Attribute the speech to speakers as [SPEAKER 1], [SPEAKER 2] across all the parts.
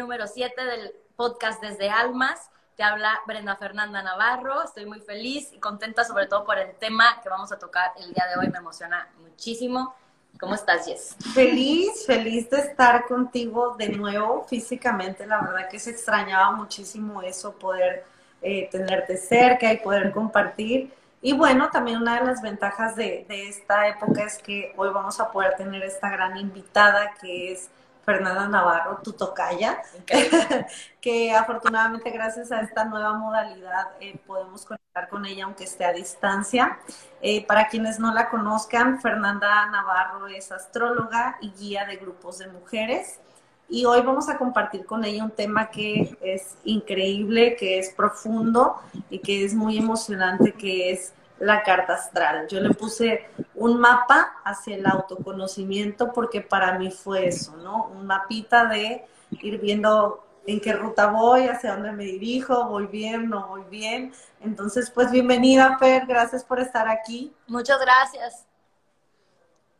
[SPEAKER 1] número 7 del podcast Desde Almas. Te habla Brenda Fernanda Navarro. Estoy muy feliz y contenta sobre todo por el tema que vamos a tocar el día de hoy. Me emociona muchísimo. ¿Cómo estás, Jess?
[SPEAKER 2] Feliz, feliz de estar contigo de nuevo físicamente. La verdad que se extrañaba muchísimo eso, poder eh, tenerte cerca y poder compartir. Y bueno, también una de las ventajas de, de, esta época es que hoy vamos a poder tener esta gran invitada que es Fernanda Navarro, tu tocaya, que afortunadamente gracias a esta nueva modalidad eh, podemos conectar con ella aunque esté a distancia. Eh, para quienes no la conozcan, Fernanda Navarro es astróloga y guía de grupos de mujeres. Y hoy vamos a compartir con ella un tema que es increíble, que es profundo y que es muy emocionante, que es la carta astral. Yo le puse un mapa hacia el autoconocimiento porque para mí fue eso, ¿no? Un mapita de ir viendo en qué ruta voy, hacia dónde me dirijo, voy bien, no voy bien. Entonces, pues bienvenida, Fer, gracias por estar aquí.
[SPEAKER 1] Muchas gracias.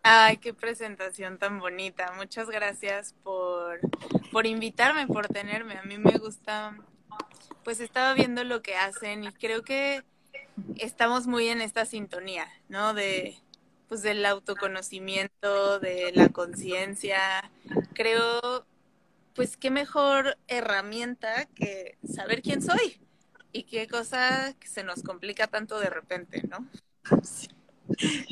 [SPEAKER 3] Ay, qué presentación tan bonita. Muchas gracias por, por invitarme, por tenerme. A mí me gusta, pues estaba viendo lo que hacen y creo que estamos muy en esta sintonía, ¿no? De, pues del autoconocimiento, de la conciencia. Creo, pues qué mejor herramienta que saber quién soy y qué cosa que se nos complica tanto de repente, ¿no?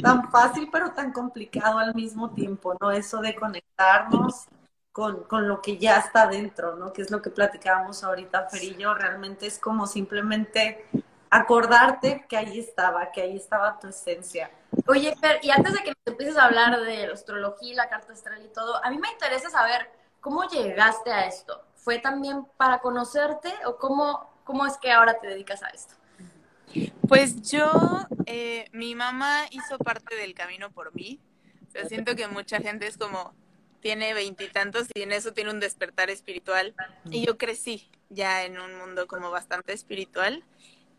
[SPEAKER 2] Tan fácil pero tan complicado al mismo tiempo, ¿no? Eso de conectarnos con, con, lo que ya está dentro, ¿no? Que es lo que platicábamos ahorita, Ferillo, realmente es como simplemente acordarte que ahí estaba, que ahí estaba tu esencia.
[SPEAKER 1] Oye, Fer, y antes de que empieces a hablar de la astrología, la carta astral y todo, a mí me interesa saber cómo llegaste a esto. ¿Fue también para conocerte o cómo, cómo es que ahora te dedicas a esto?
[SPEAKER 3] Pues yo, eh, mi mamá hizo parte del camino por mí. O siento que mucha gente es como, tiene veintitantos y, y en eso tiene un despertar espiritual. Y yo crecí ya en un mundo como bastante espiritual.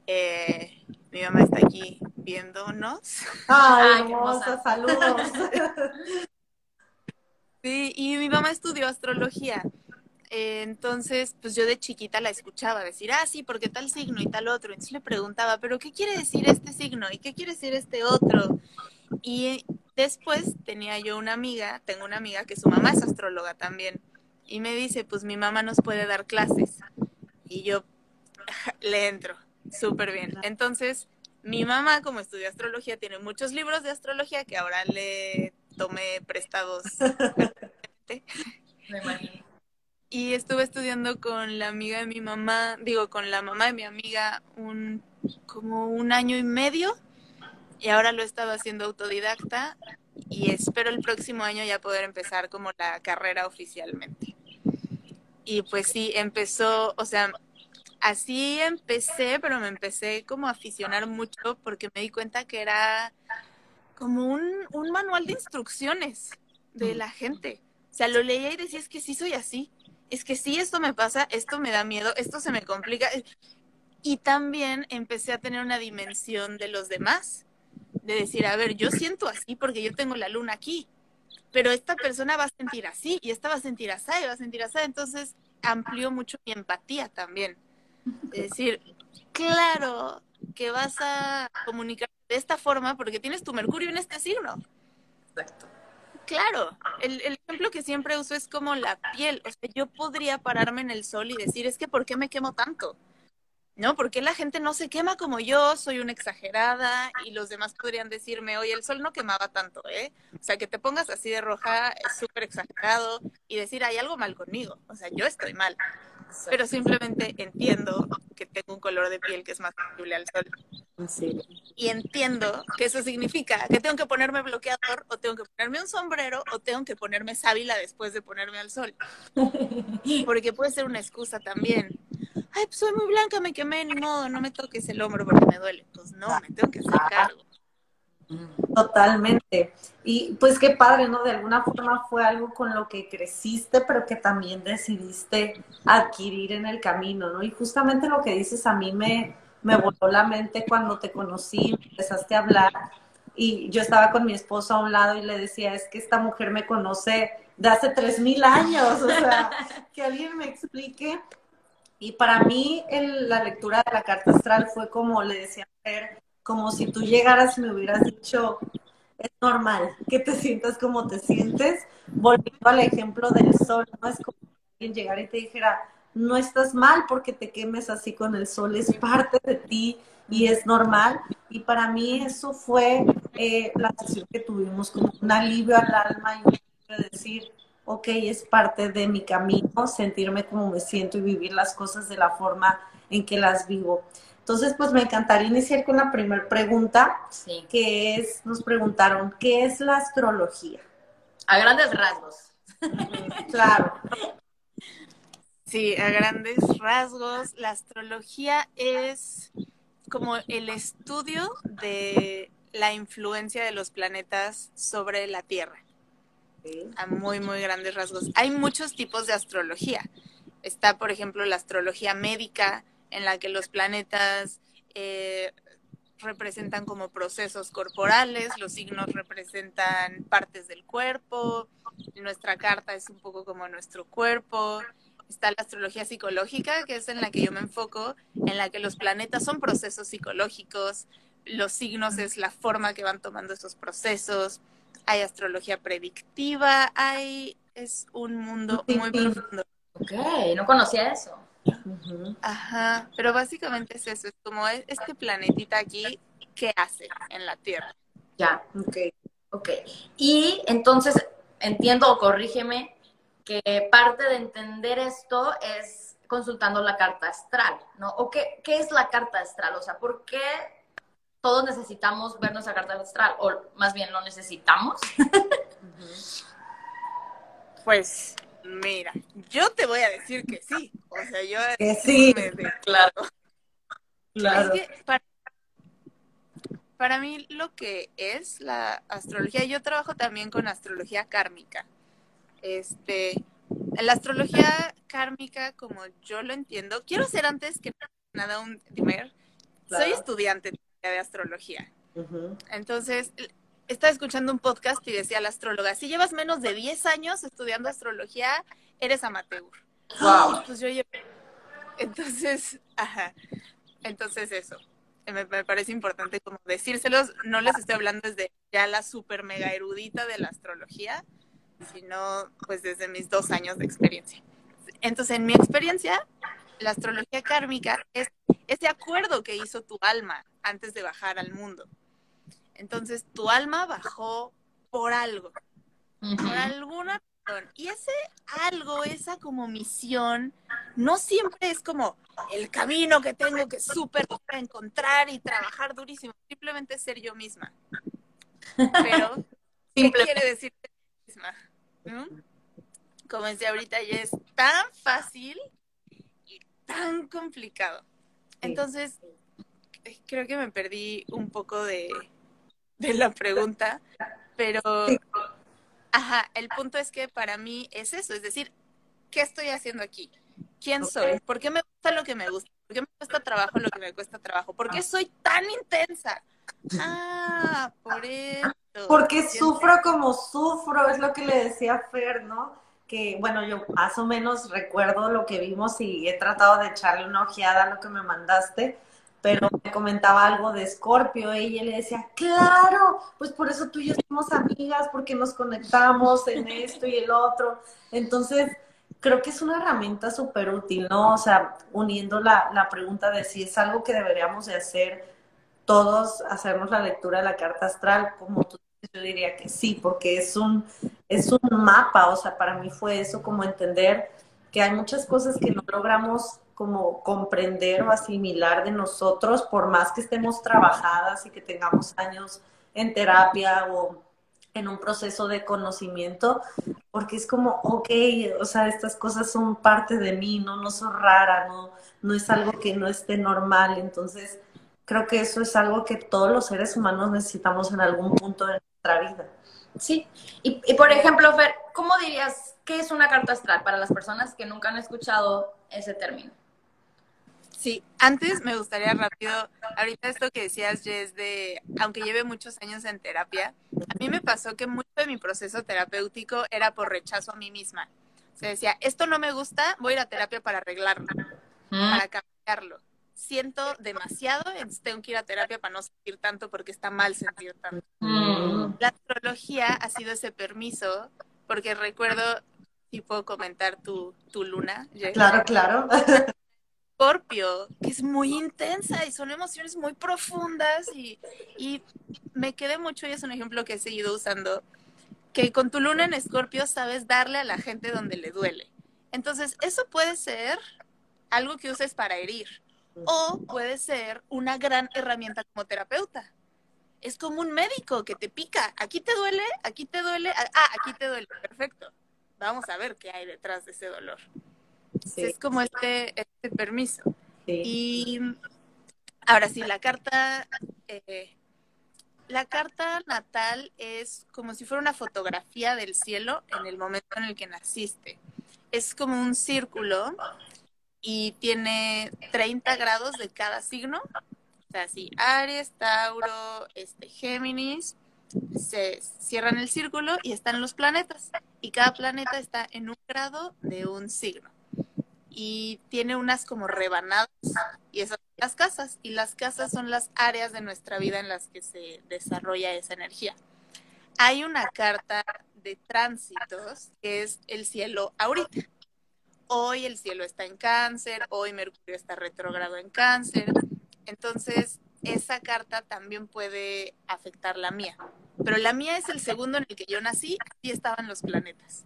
[SPEAKER 3] Eh, mi mamá está aquí viéndonos.
[SPEAKER 2] Ay, hermosa, saludos.
[SPEAKER 3] Sí, y mi mamá estudió astrología. Eh, entonces, pues yo de chiquita la escuchaba decir, ah, sí, porque tal signo y tal otro. Entonces le preguntaba, pero ¿qué quiere decir este signo? ¿Y qué quiere decir este otro? Y después tenía yo una amiga, tengo una amiga que su mamá es astróloga también. Y me dice, pues mi mamá nos puede dar clases. Y yo le entro. Súper bien. Entonces, mi mamá, como estudió astrología, tiene muchos libros de astrología que ahora le tomé prestados.
[SPEAKER 1] Me.
[SPEAKER 3] Y estuve estudiando con la amiga de mi mamá, digo, con la mamá de mi amiga, un como un año y medio. Y ahora lo he estado haciendo autodidacta y espero el próximo año ya poder empezar como la carrera oficialmente. Y pues sí, empezó, o sea, así empecé, pero me empecé como a aficionar mucho porque me di cuenta que era como un, un manual de instrucciones de la gente. O sea, lo leía y decía, es que sí soy así, es que sí esto me pasa, esto me da miedo, esto se me complica. Y también empecé a tener una dimensión de los demás, de decir, a ver, yo siento así porque yo tengo la luna aquí, pero esta persona va a sentir así y esta va a sentir así y va a sentir así. Entonces amplió mucho mi empatía también. Es decir, claro que vas a comunicar de esta forma porque tienes tu Mercurio en este signo.
[SPEAKER 1] Exacto.
[SPEAKER 3] Claro, el, el, ejemplo que siempre uso es como la piel. O sea, yo podría pararme en el sol y decir, es que ¿por qué me quemo tanto? ¿No? Porque la gente no se quema como yo, soy una exagerada y los demás podrían decirme, oye, el sol no quemaba tanto, ¿eh? O sea, que te pongas así de roja es súper exagerado y decir, hay algo mal conmigo, o sea, yo estoy mal pero simplemente entiendo que tengo un color de piel que es más sensible al sol.
[SPEAKER 2] Sí.
[SPEAKER 3] Y entiendo que eso significa que tengo que ponerme bloqueador o tengo que ponerme un sombrero o tengo que ponerme sábila después de ponerme al sol. Porque puede ser una excusa también. Ay, pues soy muy blanca, me quemé, ni modo, no me toques el hombro porque me duele. Pues no, me tengo que hacer cargo.
[SPEAKER 2] Totalmente. Y pues qué padre, ¿no? De alguna forma fue algo con lo que creciste, pero que también decidiste adquirir en el camino, ¿no? Y justamente lo que dices a mí me, me voló la mente cuando te conocí, empezaste a hablar y yo estaba con mi esposo a un lado y le decía, es que esta mujer me conoce de hace 3.000 años, o sea, que alguien me explique. Y para mí la lectura de la carta astral fue como le decía a como si tú llegaras y me hubieras dicho, es normal que te sientas como te sientes, volviendo al ejemplo del sol, no es como alguien llegar y te dijera, no estás mal porque te quemes así con el sol, es parte de ti y es normal. Y para mí eso fue eh, la sesión que tuvimos, como un alivio al alma y un decir, ok, es parte de mi camino, sentirme como me siento y vivir las cosas de la forma en que las vivo. Entonces, pues me encantaría iniciar con la primera pregunta, que es, nos preguntaron, ¿qué es la astrología?
[SPEAKER 1] A grandes rasgos.
[SPEAKER 2] claro.
[SPEAKER 3] Sí, a grandes rasgos, la astrología es como el estudio de la influencia de los planetas sobre la Tierra. A muy, muy grandes rasgos. Hay muchos tipos de astrología. Está, por ejemplo, la astrología médica, en la que los planetas eh, representan como procesos corporales, los signos representan partes del cuerpo, nuestra carta es un poco como nuestro cuerpo, está la astrología psicológica, que es en la que yo me enfoco, en la que los planetas son procesos psicológicos, los signos es la forma que van tomando esos procesos, hay astrología predictiva, hay, es un mundo muy profundo.
[SPEAKER 1] Ok, no conocía eso.
[SPEAKER 3] Ajá, pero básicamente es eso, es como este planetita aquí, ¿qué hace en la Tierra?
[SPEAKER 1] Ya, ok, ok. Y entonces, entiendo o corrígeme, que parte de entender esto es consultando la carta astral, ¿no? ¿O qué, qué es la carta astral? O sea, ¿por qué todos necesitamos ver nuestra carta astral? O más bien, ¿lo necesitamos?
[SPEAKER 3] pues Mira, yo te voy a decir que sí. O sea, yo
[SPEAKER 2] que sí.
[SPEAKER 3] claro. Claro. Es que para, para, mí lo que es la astrología, yo trabajo también con astrología kármica. Este, la astrología kármica, como yo lo entiendo, quiero hacer antes que nada un primer. Soy estudiante de astrología. Entonces, estaba escuchando un podcast y decía la astróloga, si llevas menos de 10 años estudiando astrología, eres amateur.
[SPEAKER 1] Wow.
[SPEAKER 3] Pues yo Entonces, ajá. Entonces eso. Me, parece importante como decírselos. No les estoy hablando desde ya la super mega erudita de la astrología, sino pues desde mis dos años de experiencia. Entonces, en mi experiencia, la astrología kármica es ese acuerdo que hizo tu alma antes de bajar al mundo. Entonces tu alma bajó por algo, por alguna razón. Y ese algo, esa como misión, no siempre es como el camino que tengo que súper encontrar y trabajar durísimo. Simplemente ser yo misma. Pero, ¿qué quiere decir ser misma? Como decía ahorita, ya es tan fácil y tan complicado. Entonces, creo que me perdí un poco de, de la pregunta, pero, ajá, el punto es que para mí es eso, es decir, ¿qué estoy haciendo aquí? ¿Quién soy? ¿Por qué me gusta lo que me gusta? ¿Por qué me cuesta trabajo lo que me cuesta trabajo? ¿Por qué ah. soy tan intensa? Ah, por eso.
[SPEAKER 2] Porque sufro como sufro, es lo que le decía Fer, ¿no? Que, bueno, yo más o menos recuerdo lo que vimos y he tratado de echarle una ojeada a lo que me mandaste pero me comentaba algo de Scorpio y ella le decía, claro, pues por eso tú y yo somos amigas, porque nos conectamos en esto y el otro. Entonces, creo que es una herramienta súper útil, ¿no? O sea, uniendo la, la pregunta de si es algo que deberíamos de hacer todos, hacernos la lectura de la carta astral, como tú yo diría que sí, porque es un, es un mapa, o sea, para mí fue eso como entender que hay muchas cosas que no logramos como comprender o asimilar de nosotros, por más que estemos trabajadas y que tengamos años en terapia o en un proceso de conocimiento, porque es como, ok, o sea, estas cosas son parte de mí, no, no son raras, no, no es algo que no esté normal, entonces creo que eso es algo que todos los seres humanos necesitamos en algún punto de nuestra vida.
[SPEAKER 1] Sí, y, y por ejemplo, Fer, ¿cómo dirías qué es una carta astral para las personas que nunca han escuchado ese término?
[SPEAKER 3] Sí, antes me gustaría rápido, ahorita esto que decías, Jess, de, aunque lleve muchos años en terapia, a mí me pasó que mucho de mi proceso terapéutico era por rechazo a mí misma. Se decía, esto no me gusta, voy a ir a terapia para arreglarlo, para cambiarlo. Siento demasiado, tengo que ir a terapia para no sentir tanto porque está mal sentir tanto.
[SPEAKER 1] Mm.
[SPEAKER 3] La astrología ha sido ese permiso, porque recuerdo, si puedo comentar tu, tu luna, Jess.
[SPEAKER 2] Claro, claro.
[SPEAKER 3] Scorpio, que es muy intensa y son emociones muy profundas y, y me quedé mucho y es un ejemplo que he seguido usando, que con tu luna en Scorpio sabes darle a la gente donde le duele. Entonces, eso puede ser algo que uses para herir o puede ser una gran herramienta como terapeuta. Es como un médico que te pica. Aquí te duele, aquí te duele, ah, aquí te duele. Perfecto. Vamos a ver qué hay detrás de ese dolor.
[SPEAKER 2] Sí,
[SPEAKER 3] Es como este, este permiso.
[SPEAKER 2] sí.
[SPEAKER 3] Y ahora sí, la carta, eh, la carta natal es como si fuera una fotografía del cielo en el momento en el que naciste. Es como un círculo y tiene 30 grados de cada signo. O sea, sí, Aries, Tauro, este, Géminis, se cierran el círculo y están los planetas. Y cada planeta está en un grado de un signo y tiene unas como rebanadas y esas son las casas y las casas son las áreas de nuestra vida en las que se desarrolla esa energía. Hay una carta de tránsitos que es el cielo ahorita. Hoy el cielo está en cáncer, hoy Mercurio está retrógrado en cáncer. Entonces, esa carta también puede afectar la mía. Pero la mía es el segundo en el que yo nací, y estaban los planetas.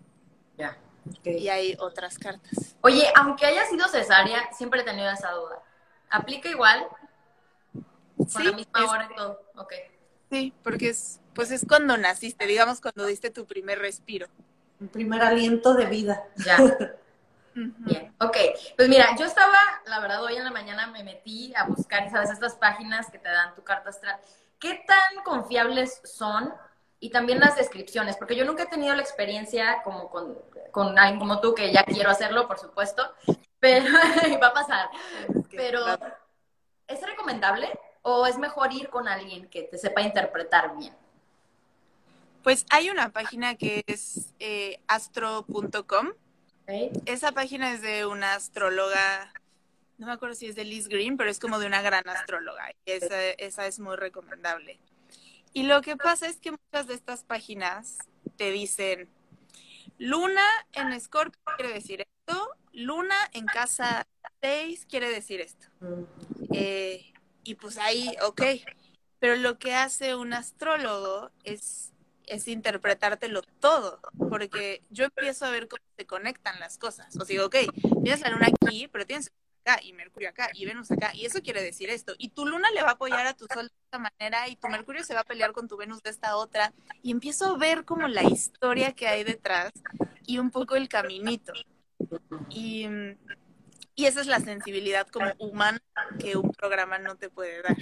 [SPEAKER 1] Ya.
[SPEAKER 2] Ok.
[SPEAKER 3] Y hay otras cartas.
[SPEAKER 1] Oye, aunque haya sido cesárea, siempre he tenido esa duda. ¿Aplica igual? Con
[SPEAKER 3] Sí,
[SPEAKER 1] la misma
[SPEAKER 3] es-
[SPEAKER 1] hora y todo. Ok.
[SPEAKER 3] Sí, porque es, pues es cuando naciste, digamos cuando diste tu primer respiro.
[SPEAKER 2] Un primer aliento de vida.
[SPEAKER 1] Ya. Bien, ok. Pues mira, yo estaba, la verdad, hoy en la mañana me metí a buscar, ¿sabes? Estas páginas que te dan tu carta astral. ¿Qué tan confiables son? Y también las descripciones, porque yo nunca he tenido la experiencia como con, con alguien como tú, que ya quiero hacerlo, por supuesto, pero va a pasar. Pero, ¿es recomendable o es mejor ir con alguien que te sepa interpretar bien?
[SPEAKER 3] Pues hay una página que es eh, astro.com.
[SPEAKER 1] ¿Ok?
[SPEAKER 3] Esa página es de una astróloga, no me acuerdo si es de Liz Green, pero es como de una gran astróloga. Y esa, esa es muy recomendable. Y lo que pasa es que muchas de estas páginas te dicen, luna en Scorpio quiere decir esto, luna en casa 6 quiere decir esto. Eh, y pues ahí, ok. Pero lo que hace un astrólogo es, es interpretártelo todo, porque yo empiezo a ver cómo se conectan las cosas. O sea, digo, ok, tienes la luna aquí, pero tienes y Mercurio acá y Venus acá, y eso quiere decir esto. Y tu luna le va a apoyar a tu sol de esta manera y tu Mercurio se va a pelear con tu Venus de esta otra. Y empiezo a ver como la historia que hay detrás y un poco el caminito. Y, y esa es la sensibilidad como humana que un programa no te puede dar.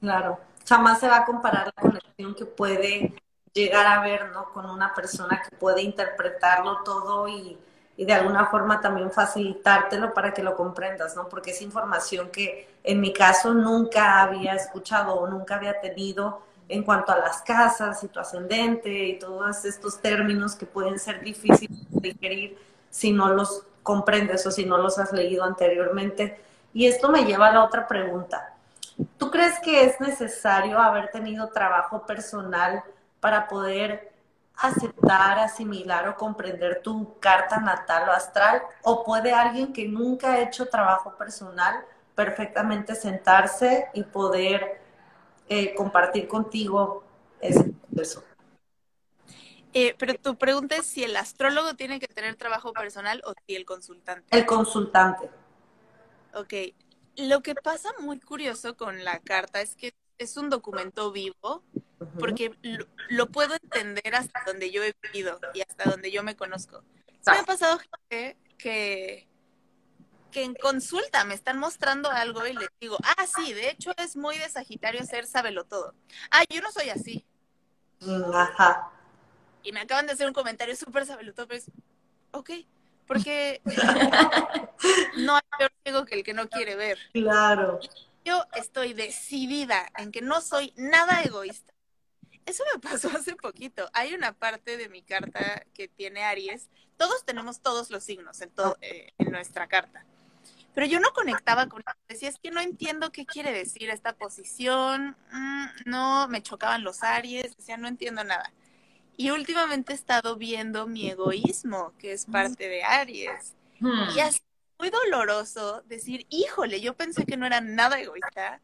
[SPEAKER 2] Claro. Jamás se va a comparar la conexión que puede llegar a ver, ¿no? Con una persona que puede interpretarlo todo y, y de alguna forma también facilitártelo para que lo comprendas, ¿no? Porque es información que en mi caso nunca había escuchado o nunca había tenido en cuanto a las casas y tu ascendente y todos estos términos que pueden ser difíciles de digerir si no los comprendes o si no los has leído anteriormente. Y esto me lleva a la otra pregunta. ¿Tú crees que es necesario haber tenido trabajo personal para poder aceptar, asimilar o comprender tu carta natal o astral? ¿O puede alguien que nunca ha hecho trabajo personal perfectamente sentarse y poder eh, compartir contigo ese proceso?
[SPEAKER 3] Eh, pero tu pregunta es si el astrólogo tiene que tener trabajo personal o si el consultante.
[SPEAKER 2] El consultante.
[SPEAKER 3] Ok. Lo que pasa muy curioso con la carta es que es un documento vivo porque lo, lo puedo entender hasta donde yo he vivido y hasta donde yo me conozco. Me ha pasado gente que, que en consulta me están mostrando algo y les digo, ah, sí, de hecho es muy de Sagitario ser sábelo todo. Ah, yo no soy así.
[SPEAKER 2] Ajá.
[SPEAKER 3] Y me acaban de hacer un comentario súper sabelotodo, pero es, ok, porque no hay peor ciego que el que no quiere ver.
[SPEAKER 2] Claro.
[SPEAKER 3] Yo estoy decidida en que no soy nada egoísta. Eso me pasó hace poquito. Hay una parte de mi carta que tiene Aries. Todos tenemos todos los signos en, todo, eh, en nuestra carta. Pero yo no conectaba con eso. Decía, es que no entiendo qué quiere decir esta posición. Mm, no, me chocaban los Aries. Decía, no entiendo nada. Y últimamente he estado viendo mi egoísmo, que es parte de Aries.
[SPEAKER 1] Hmm.
[SPEAKER 3] Y es muy doloroso decir, híjole, yo pensé que no era nada egoísta.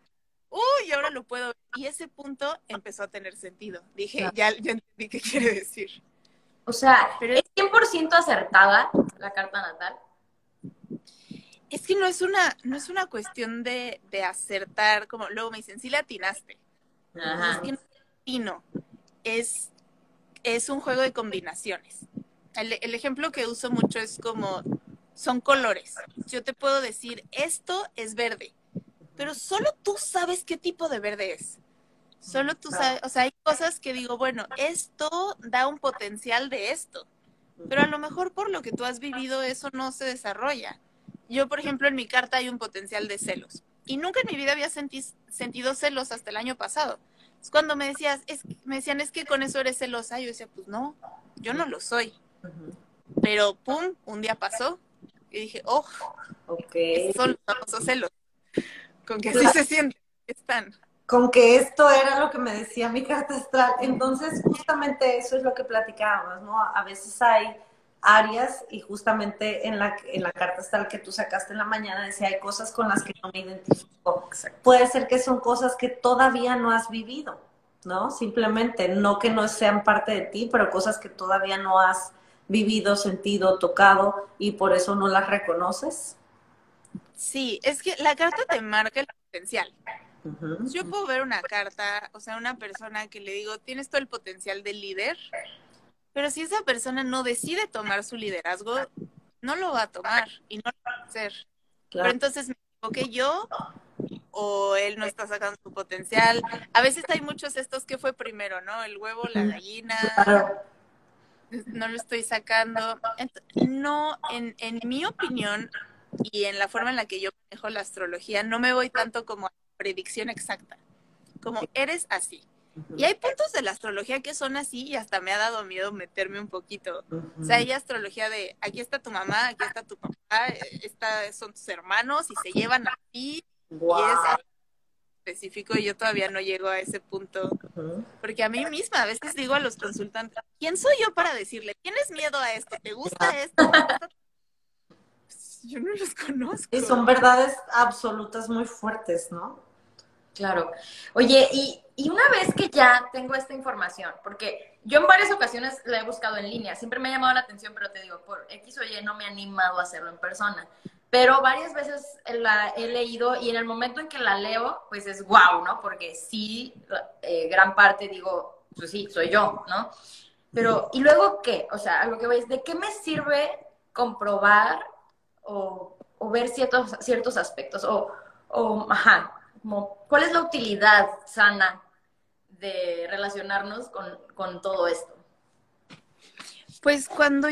[SPEAKER 3] Uy, ahora lo puedo. ver". Y ese punto empezó a tener sentido. Dije,
[SPEAKER 1] Claro.
[SPEAKER 3] ya, ya entendí qué quiere decir.
[SPEAKER 1] O sea,
[SPEAKER 3] Pero-
[SPEAKER 1] ¿es 100% acertada la carta natal?
[SPEAKER 3] Es que no es una, no es una cuestión de, de acertar, como luego me dicen, sí le atinaste. Es que no es atino, es, es un juego de combinaciones. El, el ejemplo que uso mucho es como, son colores. Yo te puedo decir, esto es verde, pero solo tú sabes qué tipo de verde es. Solo tú sabes, o sea, hay cosas que digo, bueno, esto da un potencial de esto, pero a lo mejor por lo que tú has vivido eso no se desarrolla. Yo, por ejemplo, en mi carta hay un potencial de celos y nunca en mi vida había senti- sentido celos hasta el año pasado. Es cuando me decías, es, me decían, es que con eso eres celosa, yo decía, pues no, yo no lo soy. Pero pum, un día pasó y dije, oh,
[SPEAKER 2] Ok.
[SPEAKER 3] son los famosos celos. Con que así se sienten, están.
[SPEAKER 2] Con que esto era lo que me decía mi carta astral. Entonces, justamente eso es lo que platicábamos, ¿no? A veces hay áreas y justamente en la, en la carta astral que tú sacaste en la mañana decía, hay cosas con las que no me identifico. Puede ser que son cosas que todavía no has vivido, ¿no? Simplemente, no que no sean parte de ti, pero cosas que todavía no has vivido, sentido, tocado y por eso no las reconoces.
[SPEAKER 3] Sí, es que la carta te marca el potencial. Yo puedo ver una carta, o sea, una persona que le digo, tienes todo el potencial de líder, pero si esa persona no decide tomar su liderazgo, no lo va a tomar y no lo va a hacer.
[SPEAKER 2] Claro.
[SPEAKER 3] Pero entonces me equivoqué yo o él no está sacando su potencial. A veces hay muchos estos que fue primero, ¿no? El huevo, la gallina,
[SPEAKER 2] Claro.
[SPEAKER 3] No lo estoy sacando. No, en, en mi opinión y en la forma en la que yo manejo la astrología, no me voy tanto como a la predicción exacta, como eres así. Y hay puntos de la astrología que son así y hasta me ha dado miedo meterme un poquito. O sea, hay astrología de aquí está tu mamá, aquí está tu papá, eh, esta son tus hermanos y se llevan a ti y es específico y yo todavía no llego a ese punto. Porque a mí misma a veces digo a los consultantes, ¿quién soy yo para decirle, tienes miedo a esto? ¿Te gusta esto? ¿Te gusta-?" Pues, yo no los conozco.
[SPEAKER 2] Y son verdades absolutas muy fuertes, ¿no?
[SPEAKER 1] Claro. Oye, y, y una vez que ya tengo esta información, porque yo en varias ocasiones la he buscado en línea, siempre me ha llamado la atención, pero te digo, por X o Y no me he animado a hacerlo en persona. Pero varias veces la he leído y en el momento en que la leo, pues es guau, ¿no? Porque sí, eh, gran parte digo, pues sí, soy yo, ¿no? Pero, ¿y luego qué? O sea, lo que es, ¿de qué me sirve comprobar o, o ver ciertos, ciertos aspectos? O, o, ajá, como, ¿cuál es la utilidad sana de relacionarnos con, con todo esto?
[SPEAKER 3] Pues cuando,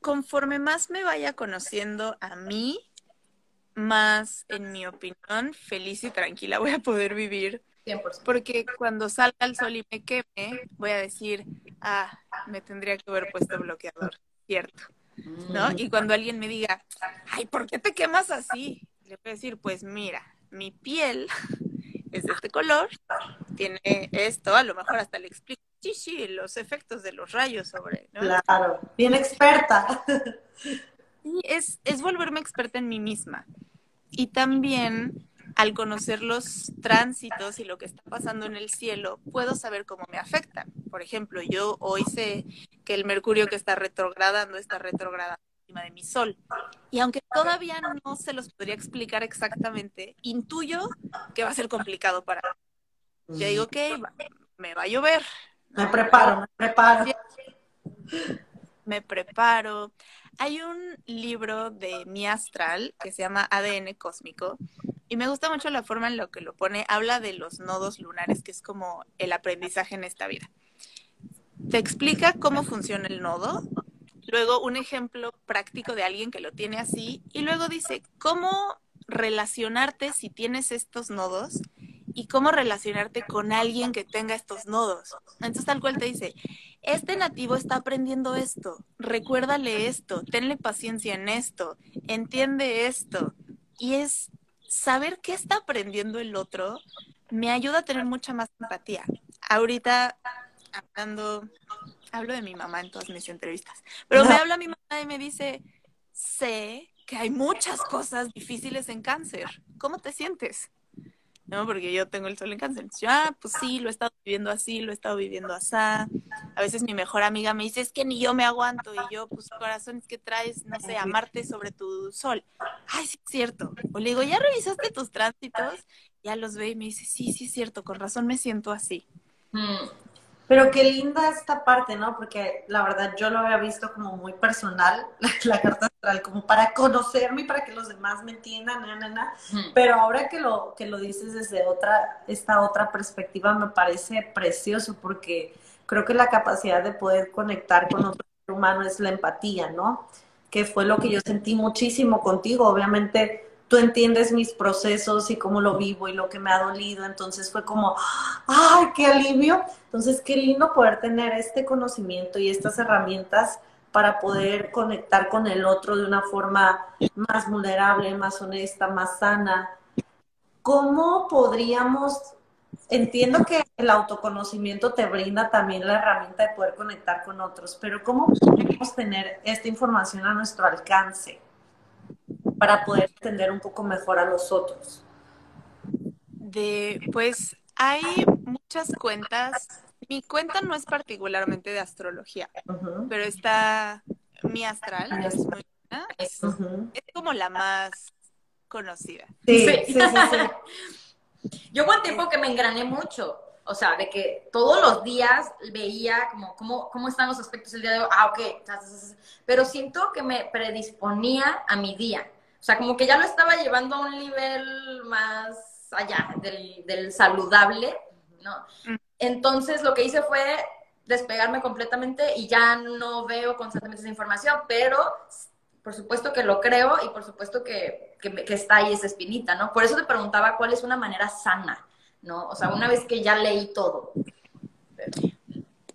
[SPEAKER 3] conforme más me vaya conociendo a mí, más, en mi opinión, feliz y tranquila voy a poder vivir.
[SPEAKER 1] 100%.
[SPEAKER 3] Porque cuando salga el sol y me queme, voy a decir, ah, me tendría que haber puesto bloqueador, cierto. ¿no? Y cuando alguien me diga, ay, ¿por qué te quemas así? Le voy a decir, pues mira, mi piel es de este color, tiene esto, a lo mejor hasta le explico, sí, sí, los efectos de los rayos sobre, ¿no?
[SPEAKER 2] Claro, bien experta.
[SPEAKER 3] Es, es volverme experta en mí misma. Y también, al conocer los tránsitos y lo que está pasando en el cielo, puedo saber cómo me afectan. Por ejemplo, yo hoy sé que el Mercurio que está retrogradando está retrogradando encima de mi Sol. Y aunque todavía no se los podría explicar exactamente, intuyo que va a ser complicado para mí. Yo digo, ok, va- me va a llover.
[SPEAKER 2] Me preparo, me preparo.
[SPEAKER 3] me preparo. Hay un libro de mi astral que se llama ADN cósmico y me gusta mucho la forma en la que lo pone. Habla de los nodos lunares, que es como el aprendizaje en esta vida. Te explica cómo funciona el nodo, luego un ejemplo práctico de alguien que lo tiene así, y luego dice, ¿cómo relacionarte si tienes estos nodos? Y cómo relacionarte con alguien que tenga estos nodos. Entonces tal cual te dice, este nativo está aprendiendo esto, recuérdale esto, tenle paciencia en esto, entiende esto. Y es saber qué está aprendiendo el otro me ayuda a tener mucha más empatía. Ahorita hablando, hablo de mi mamá en todas mis entrevistas, pero me habla mi mamá y me dice, sé que hay muchas cosas difíciles en cáncer. ¿Cómo te sientes? ¿No? Porque yo tengo el sol en cáncer. Yo, ah, pues sí, lo he estado viviendo así, lo he estado viviendo así. A veces mi mejor amiga me dice, es que ni yo me aguanto. Y yo, pues corazón, es que traes, no sé, amarte sobre tu sol. Ay, sí, es cierto. O le digo, ¿ya revisaste tus tránsitos? Ya los ve y me dice, sí, sí, es cierto, con razón me siento así.
[SPEAKER 2] Mm. Pero qué linda esta parte, ¿no? Porque la verdad yo lo había visto como muy personal, la, carta astral, como para conocerme y para que los demás me entiendan, na, pero ahora que lo, que lo dices desde otra, esta otra perspectiva me parece precioso porque creo que la capacidad de poder conectar con otro ser humano es la empatía, ¿no? Que fue lo que yo sentí muchísimo contigo, obviamente tú entiendes mis procesos y cómo lo vivo y lo que me ha dolido. Entonces fue como, ¡ay, qué alivio! Entonces, qué lindo poder tener este conocimiento y estas herramientas para poder conectar con el otro de una forma más vulnerable, más honesta, más sana. ¿Cómo podríamos, entiendo que el autoconocimiento te brinda también la herramienta de poder conectar con otros, pero ¿cómo podemos tener esta información a nuestro alcance? Para poder entender un poco mejor a los otros?
[SPEAKER 3] De, pues hay muchas cuentas. Mi cuenta no es particularmente de astrología, pero está mi astral, es, muy es, como la más conocida.
[SPEAKER 1] Sí, sí, sí, sí. Yo hubo un tiempo que me engrané mucho, o sea, de que todos los días veía como cómo, cómo están los aspectos del día de hoy, ah, ok, pero siento que me predisponía a mi día. O sea, como que ya lo estaba llevando a un nivel más allá del, saludable, ¿no? Entonces lo que hice fue despegarme completamente y ya no veo constantemente esa información, pero por supuesto que lo creo y por supuesto que, que, está ahí esa espinita, ¿no? Por eso te preguntaba cuál es una manera sana, ¿no? O sea, una vez que ya leí todo.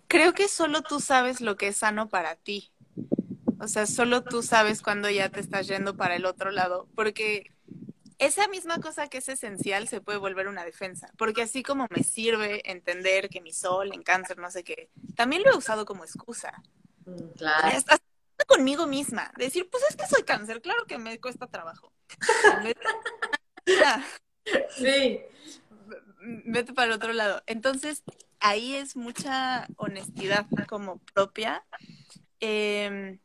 [SPEAKER 3] Creo que solo tú sabes lo que es sano para ti. O sea, solo tú sabes cuando ya te estás yendo para el otro lado, porque esa misma cosa que es esencial se puede volver una defensa, porque así como me sirve entender que mi sol en cáncer, no sé qué, también lo he usado como excusa.
[SPEAKER 1] Mm, claro.
[SPEAKER 3] Estás conmigo misma, decir, pues es que soy cáncer, claro que me cuesta trabajo.
[SPEAKER 1] sí.
[SPEAKER 3] Vete para el otro lado. Entonces, ahí es mucha honestidad como propia. Eh,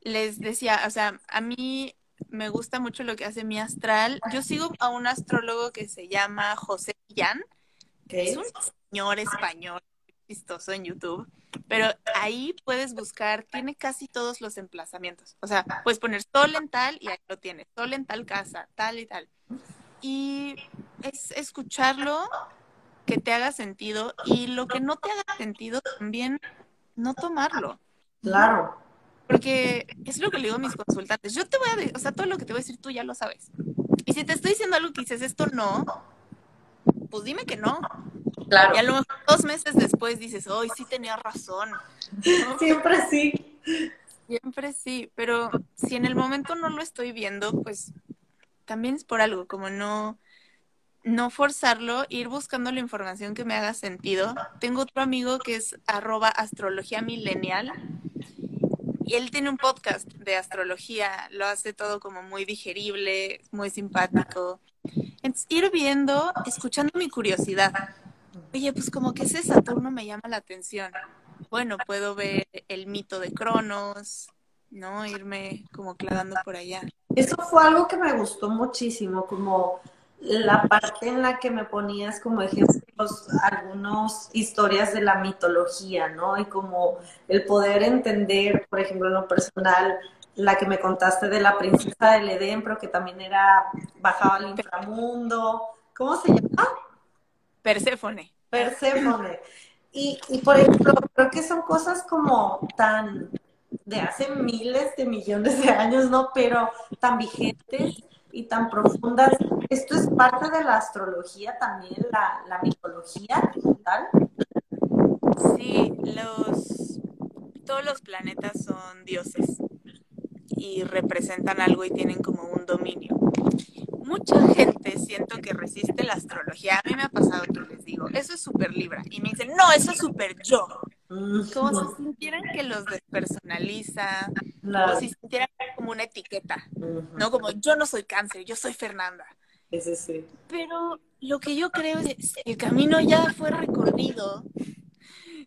[SPEAKER 3] les decía, o sea, a mí me gusta mucho lo que hace mi astral. Yo sigo a un astrólogo que se llama José Millán, que es un señor español vistoso en YouTube, pero ahí puedes buscar, tiene casi todos los emplazamientos. O sea, puedes poner sol en tal y ahí lo tienes, sol en tal casa, tal y tal. Y es escucharlo que te haga sentido y lo que no te haga sentido también no tomarlo.
[SPEAKER 2] Claro.
[SPEAKER 3] Porque es lo que le digo a mis consultantes. Yo te voy a decir, o sea, todo lo que te voy a decir tú ya lo sabes. Y si te estoy diciendo algo que dices, esto no, pues dime que no.
[SPEAKER 1] Claro.
[SPEAKER 3] Y a lo mejor dos meses después dices, hoy sí tenía razón.
[SPEAKER 2] Siempre sí.
[SPEAKER 3] Siempre sí, pero si en el momento no lo estoy viendo, pues también es por algo, como no, no forzarlo, ir buscando la información que me haga sentido. Tengo otro amigo que es arroba astrología milenial y él tiene un podcast de astrología, lo hace todo como muy digerible, muy simpático. Entonces, ir viendo, escuchando mi curiosidad. Oye, pues como que ese Saturno me llama la atención. Bueno, puedo ver el mito de Cronos, ¿no? Irme como clavando por allá.
[SPEAKER 2] Eso fue algo que me gustó muchísimo, como la parte en la que me ponías como ejemplos algunas historias de la mitología, ¿no? Y como el poder entender, por ejemplo, en lo personal, la que me contaste de la princesa del Edén, pero que también era bajaba al inframundo. ¿Cómo se llama?
[SPEAKER 3] Perséfone.
[SPEAKER 2] Perséfone. Y, y por ejemplo, creo que son cosas como tan de hace miles de millones de años, ¿no? Pero tan vigentes y tan profundas. Esto es parte de la astrología también, la, la mitología tal.
[SPEAKER 3] Sí, los todos los planetas son dioses y representan algo y tienen como un dominio. Mucha gente siento que resiste la astrología. A mí me ha pasado que les digo, eso es súper libra. Y me dicen, no, eso es súper yo. Como si sintieran que los despersonaliza, como si sintieran como una etiqueta, ¿no? Como yo no soy cáncer, yo soy Fernanda.
[SPEAKER 2] Ese sí.
[SPEAKER 3] Pero lo que yo creo es que el camino ya fue recorrido.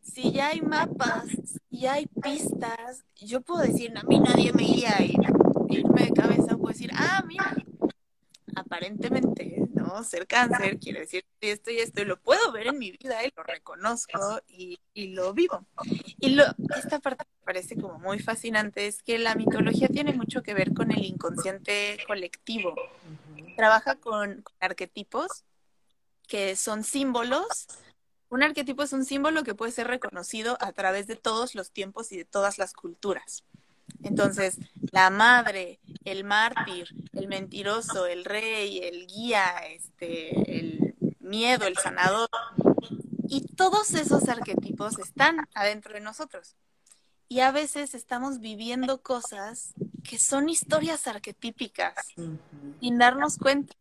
[SPEAKER 3] Si ya hay mapas, si ya hay pistas, yo puedo decir, a mí nadie me guía y irme de cabeza, puedo decir, ah, mira, aparentemente, ¿no? Ser cáncer quiere decir esto y esto, y lo puedo ver en mi vida y lo reconozco y, lo vivo. Y lo, esta parte me parece como muy fascinante, es que la mitología tiene mucho que ver con el inconsciente colectivo. Trabaja con, arquetipos que son símbolos. Un arquetipo es un símbolo que puede ser reconocido a través de todos los tiempos y de todas las culturas. Entonces, la madre, el mártir, el mentiroso, el rey, el guía, este, el miedo, el sanador, y todos esos arquetipos están adentro de nosotros. Y a veces estamos viviendo cosas que son historias arquetípicas sin darnos cuenta.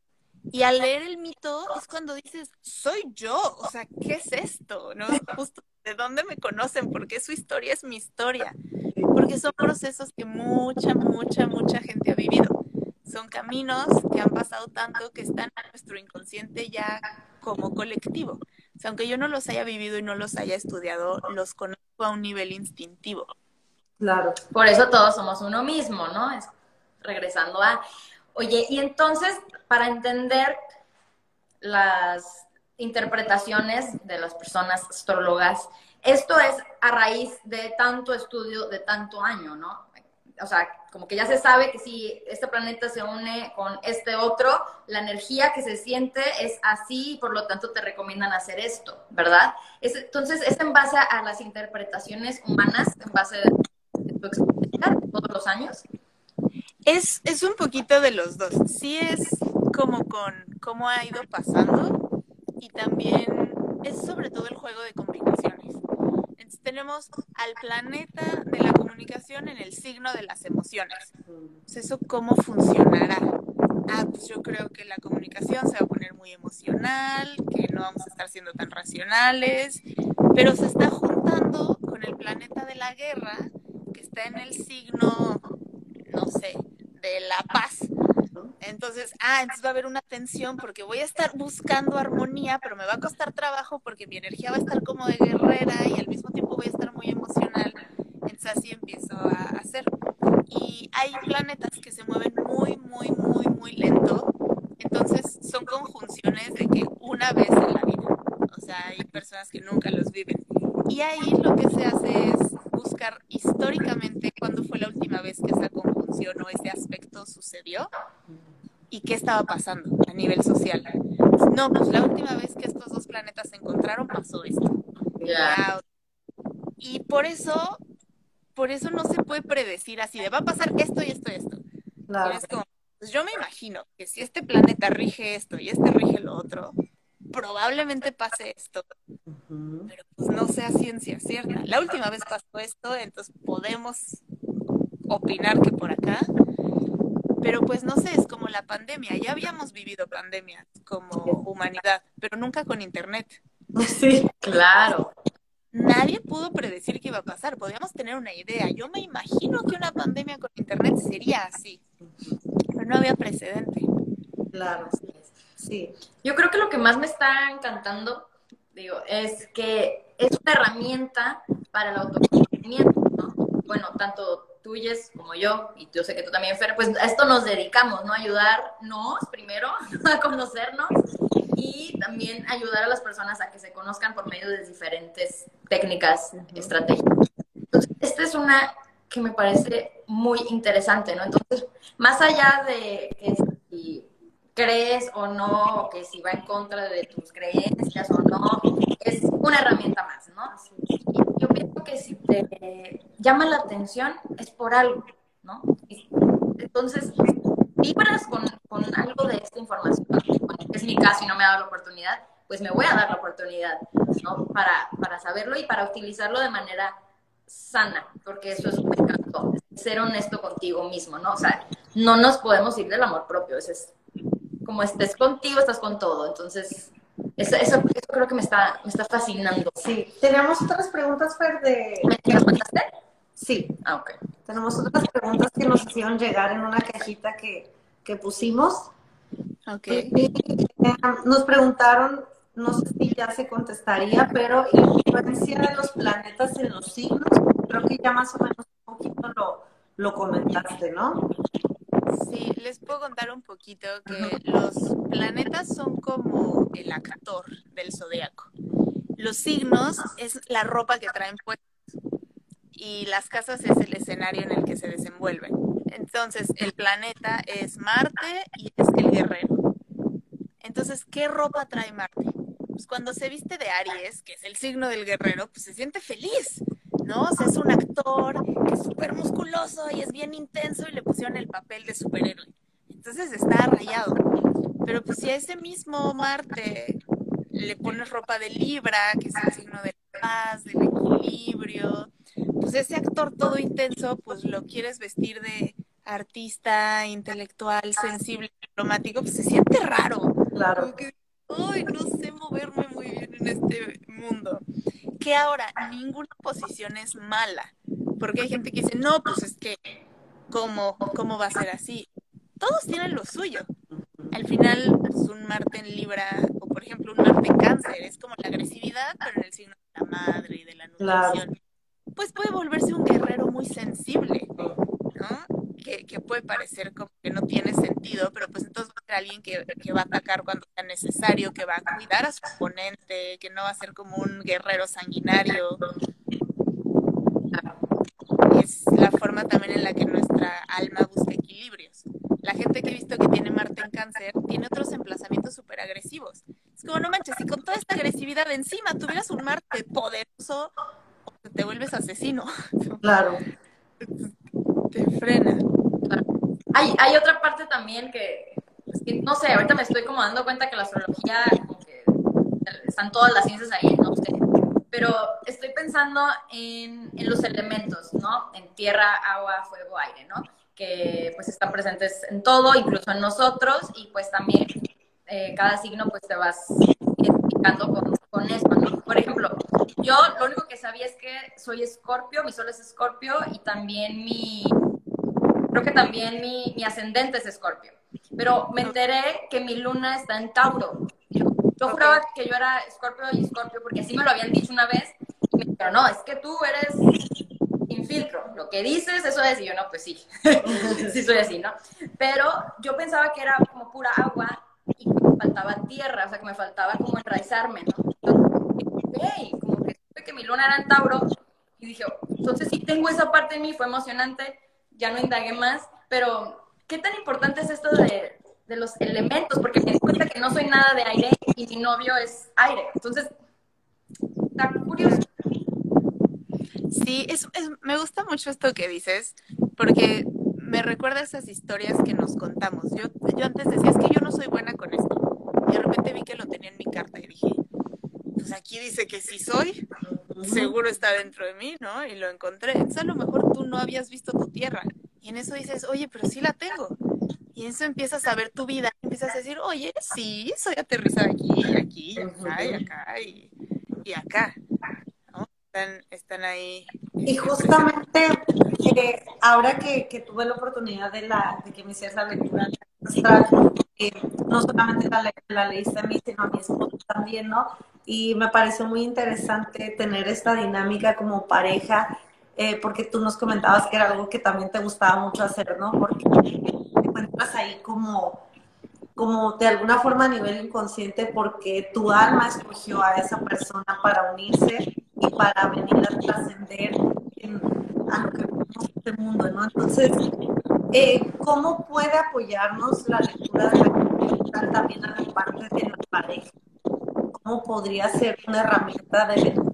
[SPEAKER 3] Y al leer el mito es cuando dices, soy yo, o sea, ¿qué es esto? ¿No? Justo de dónde me conocen, porque su historia es mi historia, porque son procesos que mucha, mucha, mucha gente ha vivido. Son caminos que han pasado tanto que están en nuestro inconsciente ya como colectivo. O sea, aunque yo no los haya vivido y no los haya estudiado, los conozco a un nivel instintivo.
[SPEAKER 1] Claro. Por eso todos somos uno mismo, ¿no? Es regresando a, oye, y entonces, para entender las interpretaciones de las personas astrólogas. Esto es a raíz de tanto estudio, de tanto año, ¿no? O sea, como que ya se sabe que si este planeta se une con este otro, la energía que se siente es así y por lo tanto te recomiendan hacer esto, ¿verdad? entonces, es en base a las interpretaciones humanas, en base a tu experiencia todos los años.
[SPEAKER 3] Es, es un poquito de los dos. Sí es como con cómo ha ido pasando, y también es sobre todo el juego de combinaciones. Entonces tenemos al planeta de la comunicación en el signo de las emociones. ¿Eso cómo funcionará? Ah, pues yo creo que la comunicación se va a poner muy emocional, que no vamos a estar siendo tan racionales, pero se está juntando con el planeta de la guerra, que está en el signo, no sé, de la paz. Entonces, ah, entonces va a haber una tensión porque voy a estar buscando armonía, pero me va a costar trabajo porque mi energía va a estar como de guerrera y al mismo tiempo voy a estar muy emocional. Entonces así empiezo a hacer. Y hay planetas que se mueven muy, muy, muy, muy lento. Entonces son conjunciones de que una vez en la vida. O sea, hay personas que nunca los viven. Y ahí lo que se hace es buscar históricamente cuándo fue la última vez que esa conjunción o ese aspecto sucedió y qué estaba pasando a nivel social. No, pues la última vez que estos dos planetas se encontraron pasó esto. Y por eso, por eso no se puede predecir así de va a pasar esto y esto y esto. pues yo me imagino que si este planeta rige esto y este rige lo otro, probablemente pase esto. Pero pues no sea ciencia cierta. La última vez pasó esto, entonces podemos opinar que por acá, pero pues no sé, es como la pandemia. Ya habíamos vivido pandemias como humanidad, pero nunca con Internet.
[SPEAKER 1] Sí, claro.
[SPEAKER 3] Nadie pudo predecir qué iba a pasar. Podíamos tener una idea. Yo me imagino que una pandemia con Internet sería así, pero no había precedente.
[SPEAKER 2] Claro, sí.
[SPEAKER 1] Yo creo que lo que más me está encantando, digo, es que es una herramienta para el autoconocimiento, ¿no? Bueno, tanto tuyes como yo, y yo sé que tú también, Fer, pues a esto nos dedicamos, ¿no? Ayudarnos primero a conocernos y también ayudar a las personas a que se conozcan por medio de diferentes técnicas, estratégicas. Entonces, esta es una que me parece muy interesante, ¿no? Entonces, más allá de que crees o no, que si va en contra de tus creencias o no, es una herramienta más, ¿no? yo pienso que si te llama la atención es por algo, ¿no? Entonces, vibras con, con algo de esta información, es mi caso y no me ha dado la oportunidad, pues me voy a dar la oportunidad, ¿no? Para, para saberlo y para utilizarlo de manera sana, porque eso es me encantó, ser honesto contigo mismo, ¿no? O sea, no nos podemos ir del amor propio, es como estés contigo, estás con todo, entonces eso, eso, creo que me está, me está fascinando.
[SPEAKER 2] Sí, tenemos otras preguntas, Fer, de...
[SPEAKER 1] ¿Me?
[SPEAKER 2] Sí.
[SPEAKER 1] Ah, ok.
[SPEAKER 2] Tenemos otras preguntas que nos hicieron llegar en una cajita que, que pusimos.
[SPEAKER 3] Ok.
[SPEAKER 2] Y, eh, nos preguntaron, no sé si ya se contestaría, pero la influencia de los planetas en los signos, creo que ya más o menos un poquito lo, lo comentaste, ¿no?
[SPEAKER 3] Sí, les puedo contar un poquito que los planetas son como el actor del zodiaco. Los signos es la ropa que traen puestos y las casas es el escenario en el que se desenvuelven. Entonces, el planeta es Marte y es el guerrero. Entonces, ¿qué ropa trae Marte? Pues cuando se viste de Aries, que es el signo del guerrero, pues se siente feliz, ¿no? O sea, es un actor que es súper musculoso y es bien intenso y le pusieron el papel de superhéroe. Entonces está rayado. Pero pues si a ese mismo Marte le pones ropa de Libra, que es el signo de la paz, del equilibrio, pues ese actor todo intenso, pues lo quieres vestir de artista, intelectual, sensible, diplomático, pues se siente raro.
[SPEAKER 2] Claro.
[SPEAKER 3] Que, Ay, no sé moverme muy bien en este mundo. Que ahora ninguna posición es mala, porque hay gente que dice, no, pues es que, ¿cómo, cómo va a ser así? Todos tienen lo suyo. Al final, pues, un Marte en Libra, o por ejemplo, un Marte en Cáncer, es como la agresividad, pero en el signo de la madre y de la nutrición.
[SPEAKER 2] Claro.
[SPEAKER 3] Pues puede volverse un guerrero muy sensible, ¿no? Que, que, puede parecer como que no tiene sentido, pero pues entonces va a ser alguien que, que, va a atacar cuando sea necesario, que va a cuidar a su oponente, que no va a ser como un guerrero sanguinario. Es la forma también en la que nuestra alma busca equilibrios. La gente que he visto que tiene Marte en cáncer tiene otros emplazamientos súper agresivos. Es como, no manches, si con toda esta agresividad encima tuvieras un Marte poderoso, te vuelves asesino.
[SPEAKER 2] Claro.
[SPEAKER 3] Te frena.
[SPEAKER 1] Hay, hay otra parte también que, es que, no sé, ahorita me estoy como dando cuenta que la astrología, como que están todas las ciencias ahí, no. Pero estoy pensando en, en los elementos, ¿no? En tierra, agua, fuego, aire, ¿no? Que pues están presentes en todo, incluso en nosotros, y pues también eh, cada signo pues te vas identificando con, con esto, ¿no? Por ejemplo, yo lo único que sabía es que soy escorpio, mi sol es escorpio y también mi, creo que también mi, mi ascendente es escorpio. Pero me enteré que mi luna está en Tauro. Yo, yo juraba que yo era escorpio y escorpio porque así me lo habían dicho una vez. Y me dijeron, no, es que tú eres infiltro. Lo que dices, eso es. Y yo, no, pues sí. sí soy así, ¿no? Pero yo pensaba que era como pura agua faltaba tierra, o sea, que me faltaba como enraizarme, ¿no? Entonces, como que que mi luna era en Tauro y dije, entonces sí tengo esa parte en mí, fue emocionante, ya no indagué más, pero ¿qué tan importante es esto de, de los elementos? Porque me di cuenta que no soy nada de aire y mi novio es aire, entonces está curioso.
[SPEAKER 3] Sí, es, es, me gusta mucho esto que dices, porque me recuerda esas historias que nos contamos. Yo, yo antes decía, es que yo no soy buena con esto. Y de repente vi que lo tenía en mi carta y dije, pues aquí dice que sí soy, seguro está dentro de mí, ¿no? Y lo encontré. Entonces a lo mejor tú no habías visto tu tierra. Y en eso dices, oye, pero sí la tengo. Y en eso empiezas a ver tu vida, empiezas a decir, oye, sí, soy aterrizada aquí, aquí, y acá, y acá, y, y acá. ¿no? Están, están ahí.
[SPEAKER 2] Y justamente eh, ahora que, que, tuve la oportunidad de, la, de que me hicieras la lectura eh, no solamente la, la leíste a mí, sino a mi esposo también, ¿no? Y me pareció muy interesante tener esta dinámica como pareja, eh, porque tú nos comentabas que era algo que también te gustaba mucho hacer, ¿no? Porque te encuentras ahí como, como de alguna forma a nivel inconsciente, porque tu alma escogió a esa persona para unirse y para venir a trascender a lo que vemos este mundo, ¿no? Entonces, eh, ¿cómo puede apoyarnos la lectura de la también a la parte de la pareja? ¿Cómo podría ser una herramienta de beneficio?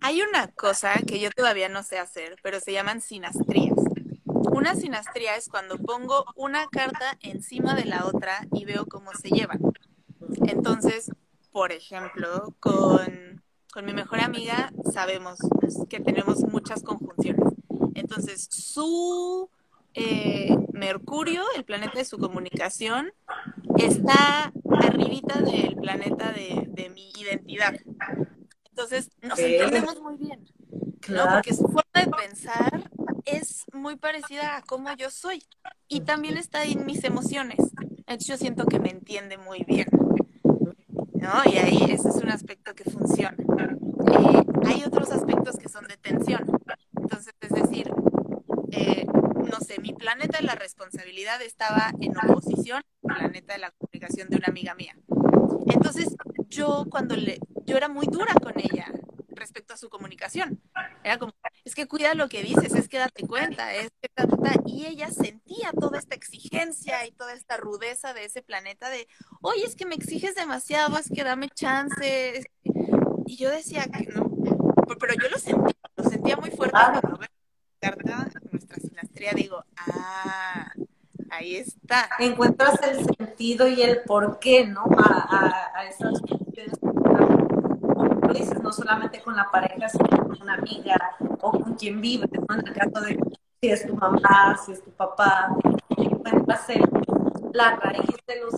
[SPEAKER 3] Hay una cosa que yo todavía no sé hacer, pero se llaman sinastrías. Una sinastría es cuando pongo una carta encima de la otra y veo cómo se llevan. Entonces, por ejemplo, con, con mi mejor amiga sabemos que tenemos muchas conjunciones. Entonces, su eh, Mercurio, el planeta de su comunicación, está arribita del planeta de, de mi identidad. Entonces, nos entendemos muy bien. ¿no? Porque su forma de pensar es muy parecida a cómo yo soy. Y también está en mis emociones. Entonces yo siento que me entiende muy bien. ¿no? Y ahí ese es un aspecto que funciona. Eh, hay otros aspectos que son de tensión. Entonces, es decir, eh, no sé, mi planeta de la responsabilidad estaba en oposición al planeta de la comunicación de una amiga mía. Entonces, yo cuando le, yo era muy dura con ella respecto a su comunicación. Era como, es que cuida lo que dices, es que date cuenta, es que y ella sentía toda esta exigencia y toda esta rudeza de ese planeta de, oye, es que me exiges demasiado, es que dame chance. Y yo decía que no, pero yo lo sentía, sentía muy fuerte cuando veo carta, nuestra sinastría, digo, ah, ahí está.
[SPEAKER 2] Encuentras el sentido y el por qué, ¿no? A, a, a esas dices, no solamente con la pareja, sino con una amiga o con quien vive, ¿no? En el caso de si es tu mamá, si es tu papá, encuentras la raíz de los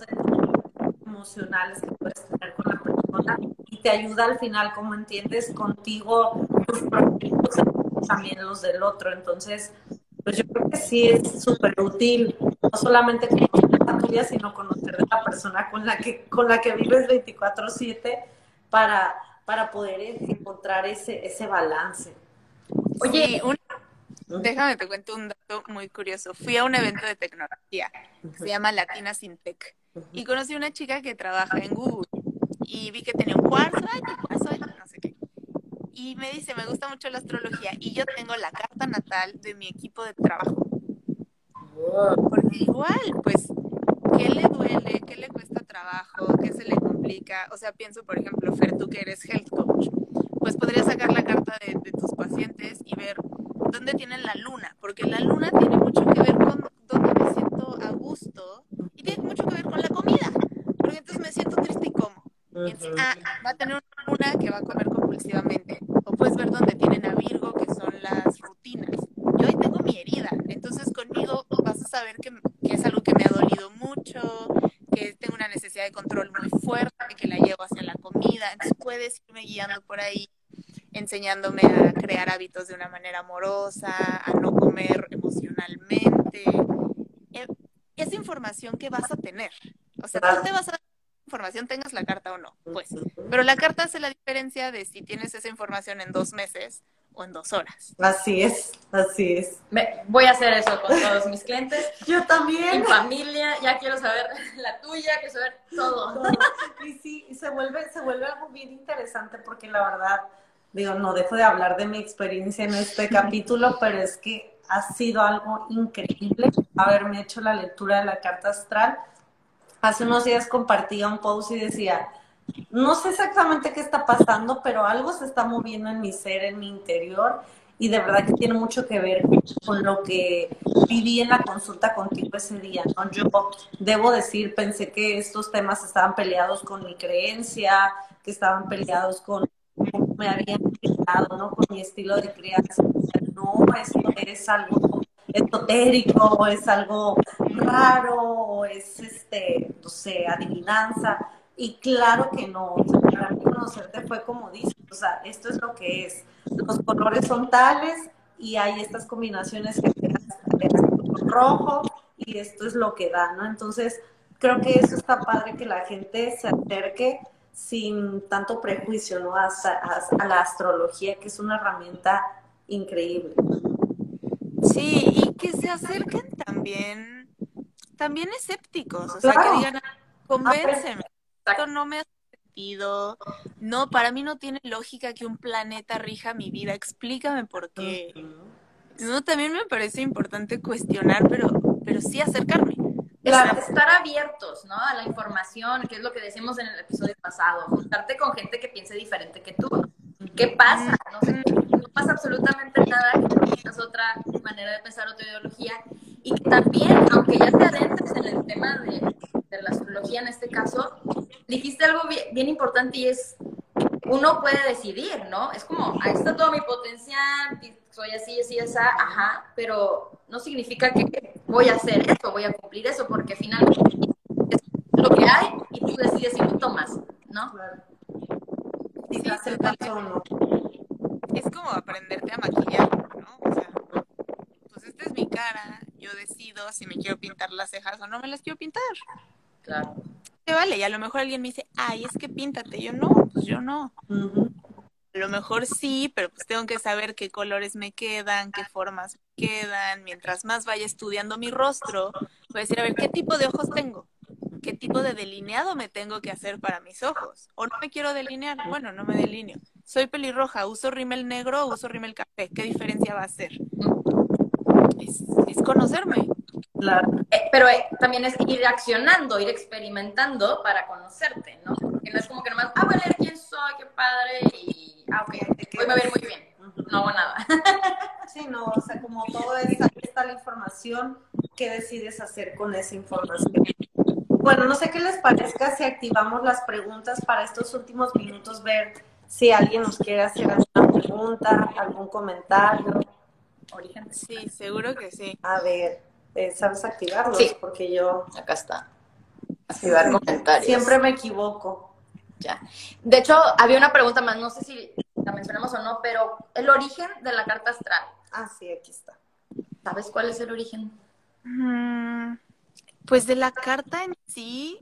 [SPEAKER 2] emocionales que puedes tener con la persona y te ayuda al final, como entiendes, contigo, tus también los del otro. Entonces, pues yo creo que sí es súper útil, no solamente conocer la tuya, sino conocer a la persona con la que, con la que vives 24/7 para para poder encontrar ese, ese balance.
[SPEAKER 3] Oye, déjame te cuento un dato muy curioso. Fui a un evento de tecnología, se llama Latina Sintec, y conocí a una chica que trabaja en Google y vi que tenía un cuarzo, ay. Y me dice, me gusta mucho la astrología y yo tengo la carta natal de mi equipo de trabajo. Porque igual, pues, ¿qué le duele? ¿Qué le cuesta trabajo? ¿Qué se le o sea, pienso, por ejemplo, Fer, tú que eres health coach, pues podrías sacar la carta de, tus pacientes y ver dónde tienen la luna, porque la luna tiene mucho que ver con dónde me siento a gusto y tiene mucho que ver con la comida, porque entonces me siento triste y como. Ah, va a tener una que va a comer compulsivamente. O puedes ver dónde tienen a Virgo, que son las rutinas. Yo ahí tengo mi herida, entonces conmigo vas a saber que, que es algo que me ha dolido mucho, que tengo una necesidad de control muy fuerte, que la llevo hacia la comida. Entonces puedes irme guiando por ahí, enseñándome a crear hábitos de una manera amorosa, a no comer emocionalmente. Eh, es información que vas a tener. O sea, tú te vas a dar información, tengas la carta o no, pues. Pero la carta hace la diferencia de si tienes esa información en dos meses o en dos horas.
[SPEAKER 2] Así es, así es.
[SPEAKER 1] Me, voy a hacer eso con todos mis clientes.
[SPEAKER 2] Yo también.
[SPEAKER 1] Mi familia, ya quiero saber la tuya, quiero saber todo.
[SPEAKER 2] Y sí, se vuelve, se vuelve algo bien interesante porque la verdad, digo, no dejo de hablar de mi experiencia en este capítulo, pero es que ha sido algo increíble haberme hecho la lectura de la carta astral. Hace unos días compartía un post y decía, no sé exactamente qué está pasando, pero algo se está moviendo en mi ser, en mi interior, y de verdad que tiene mucho que ver con lo que viví en la consulta contigo ese día. Yo debo decir, pensé que estos temas estaban peleados con mi creencia, que estaban peleados con me habían criado, ¿no? Con mi estilo de crianza. No, esto es algo esotérico, es algo raro, o es, este, no sé, adivinanza y claro que no, para mí conocerte fue como dices, o sea, esto es lo que es. Los colores son tales y hay estas combinaciones que rojo y esto es lo que da, ¿no? Entonces, creo que eso está padre que la gente se acerque sin tanto prejuicio, ¿no? A, a, la astrología, que es una herramienta increíble.
[SPEAKER 3] Sí, y que se acerquen también, también escépticos, o sea, que digan, convénceme esto no me ha sentido. No, para mí no tiene lógica que un planeta rija mi vida. Explícame por qué. No, también me parece importante cuestionar, pero, pero sí acercarme.
[SPEAKER 1] Estar abiertos, ¿no? A la información, que es lo que decimos en el episodio pasado. Juntarte con gente que piense diferente que tú. ¿Qué pasa? No, sé, no pasa absolutamente nada que tengas otra manera de pensar, otra ideología. Y también, aunque ya te adentres en el tema de, de la astrología en este caso, dijiste algo bien, bien importante y es uno puede decidir, ¿no? Es como, ahí está todo mi potencial, soy así, así, así, ajá, pero no significa que voy a hacer eso, voy a cumplir eso, porque finalmente es lo que hay y tú decides si lo tomas, ¿no?
[SPEAKER 2] Claro.
[SPEAKER 3] Sí,
[SPEAKER 2] Sí,
[SPEAKER 3] es como aprenderte a maquillar, ¿no? O sea, pues esta es mi cara, yo decido si me quiero pintar las cejas o no me las quiero pintar.
[SPEAKER 1] Claro.
[SPEAKER 3] Que vale, y a lo mejor alguien me dice, ay, es que píntate. Yo no, pues yo no. A lo mejor sí, pero pues tengo que saber qué colores me quedan, qué formas me quedan. Mientras más vaya estudiando mi rostro, voy a decir, a ver, ¿qué tipo de ojos tengo? ¿Qué tipo de delineado me tengo que hacer para mis ojos? ¿O no me quiero delinear? Bueno, no me delineo. Soy pelirroja, uso rímel negro o uso rímel café. ¿Qué diferencia va a hacer? Es, es conocerme.
[SPEAKER 2] Claro.
[SPEAKER 1] Eh, pero eh, también es ir accionando, ir experimentando para conocerte, ¿no? Porque no es como que nomás, ah, voy a leer quién soy, qué padre, y, ah, ok, hoy me va a ir muy bien. No hago nada.
[SPEAKER 2] Sí, no, o sea, como todo es, ahí está la información, ¿qué decides hacer con esa información? Bueno, no sé qué les parezca si activamos las preguntas para estos últimos minutos, ver si alguien nos quiere hacer alguna pregunta, algún comentario.
[SPEAKER 1] Origen.
[SPEAKER 3] Sí, seguro que sí.
[SPEAKER 2] A ver, eh, ¿sabes activarlos?
[SPEAKER 1] Sí.
[SPEAKER 2] Porque yo
[SPEAKER 1] Acá está. Activar comentarios.
[SPEAKER 2] siempre me equivoco.
[SPEAKER 1] Ya. De hecho, había una pregunta más, no sé si la mencionamos o no, pero el origen de la carta astral.
[SPEAKER 2] Ah, sí, aquí está.
[SPEAKER 1] ¿Sabes cuál es el origen?
[SPEAKER 3] Mm, Pues de la carta en sí,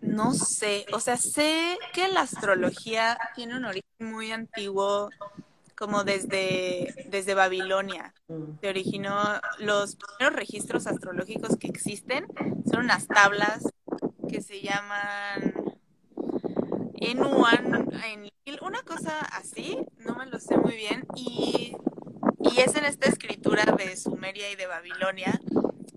[SPEAKER 3] no sé. O sea, sé que la astrología tiene un origen muy antiguo, como desde, desde Babilonia. Se originó, los primeros registros astrológicos que existen son unas tablas que se llaman Enuan, Enlil, una cosa así, no me lo sé muy bien, y, y es en esta escritura de Sumeria y de Babilonia,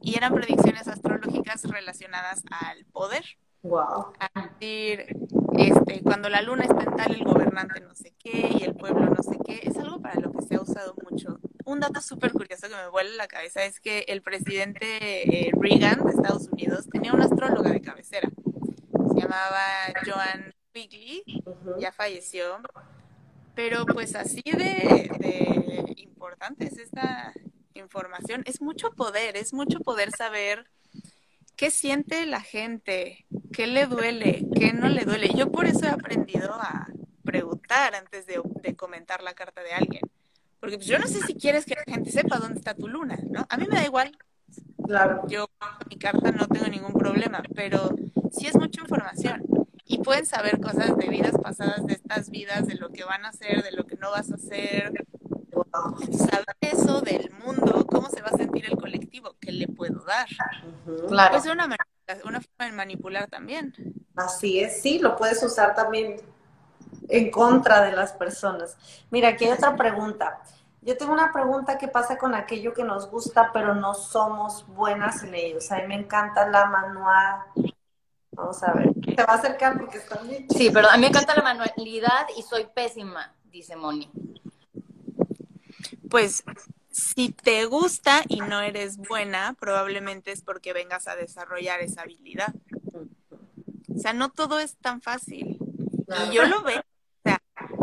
[SPEAKER 3] y eran predicciones astrológicas relacionadas al poder.
[SPEAKER 2] Wow.
[SPEAKER 3] A decir, este, cuando la luna está en tal, el gobernante no sé qué y el pueblo no sé qué. Es algo para lo que se ha usado mucho. Un dato súper curioso que me vuela la cabeza es que el presidente eh, Reagan de Estados Unidos tenía una astróloga de cabecera. Se llamaba Joan
[SPEAKER 2] Ujú.
[SPEAKER 3] ya falleció. Pero pues así de, de importante es esta información. Es mucho poder, es mucho poder saber qué siente la gente, qué le duele, qué no le duele. Yo por eso he aprendido a preguntar antes de, de comentar la carta de alguien. Porque pues, yo no sé si quieres que la gente sepa dónde está tu luna, ¿no? A mí me da igual.
[SPEAKER 2] Claro.
[SPEAKER 3] Yo mi carta no tengo ningún problema, pero sí es mucha información. Y pueden saber cosas de vidas pasadas, de estas vidas, de lo que van a hacer, de lo que no vas a hacer. Saber eso del mundo, cómo se va a sentir el colectivo, qué le puedo dar.
[SPEAKER 1] Claro.
[SPEAKER 3] Es una, una forma de manipular también.
[SPEAKER 2] Así es, sí, lo puedes usar también en contra de las personas. Mira, aquí hay otra pregunta. Yo tengo una pregunta que pasa con aquello que nos gusta, pero no somos buenas en ello. A mí me encanta la manual. Vamos a ver. Te va a acercar porque está bien.
[SPEAKER 1] Sí, pero a mí me encanta la manualidad y soy pésima, dice Moni.
[SPEAKER 3] Pues si te gusta y no eres buena, probablemente es porque vengas a desarrollar esa habilidad. O sea, no todo es tan fácil. Y yo lo veo. O sea,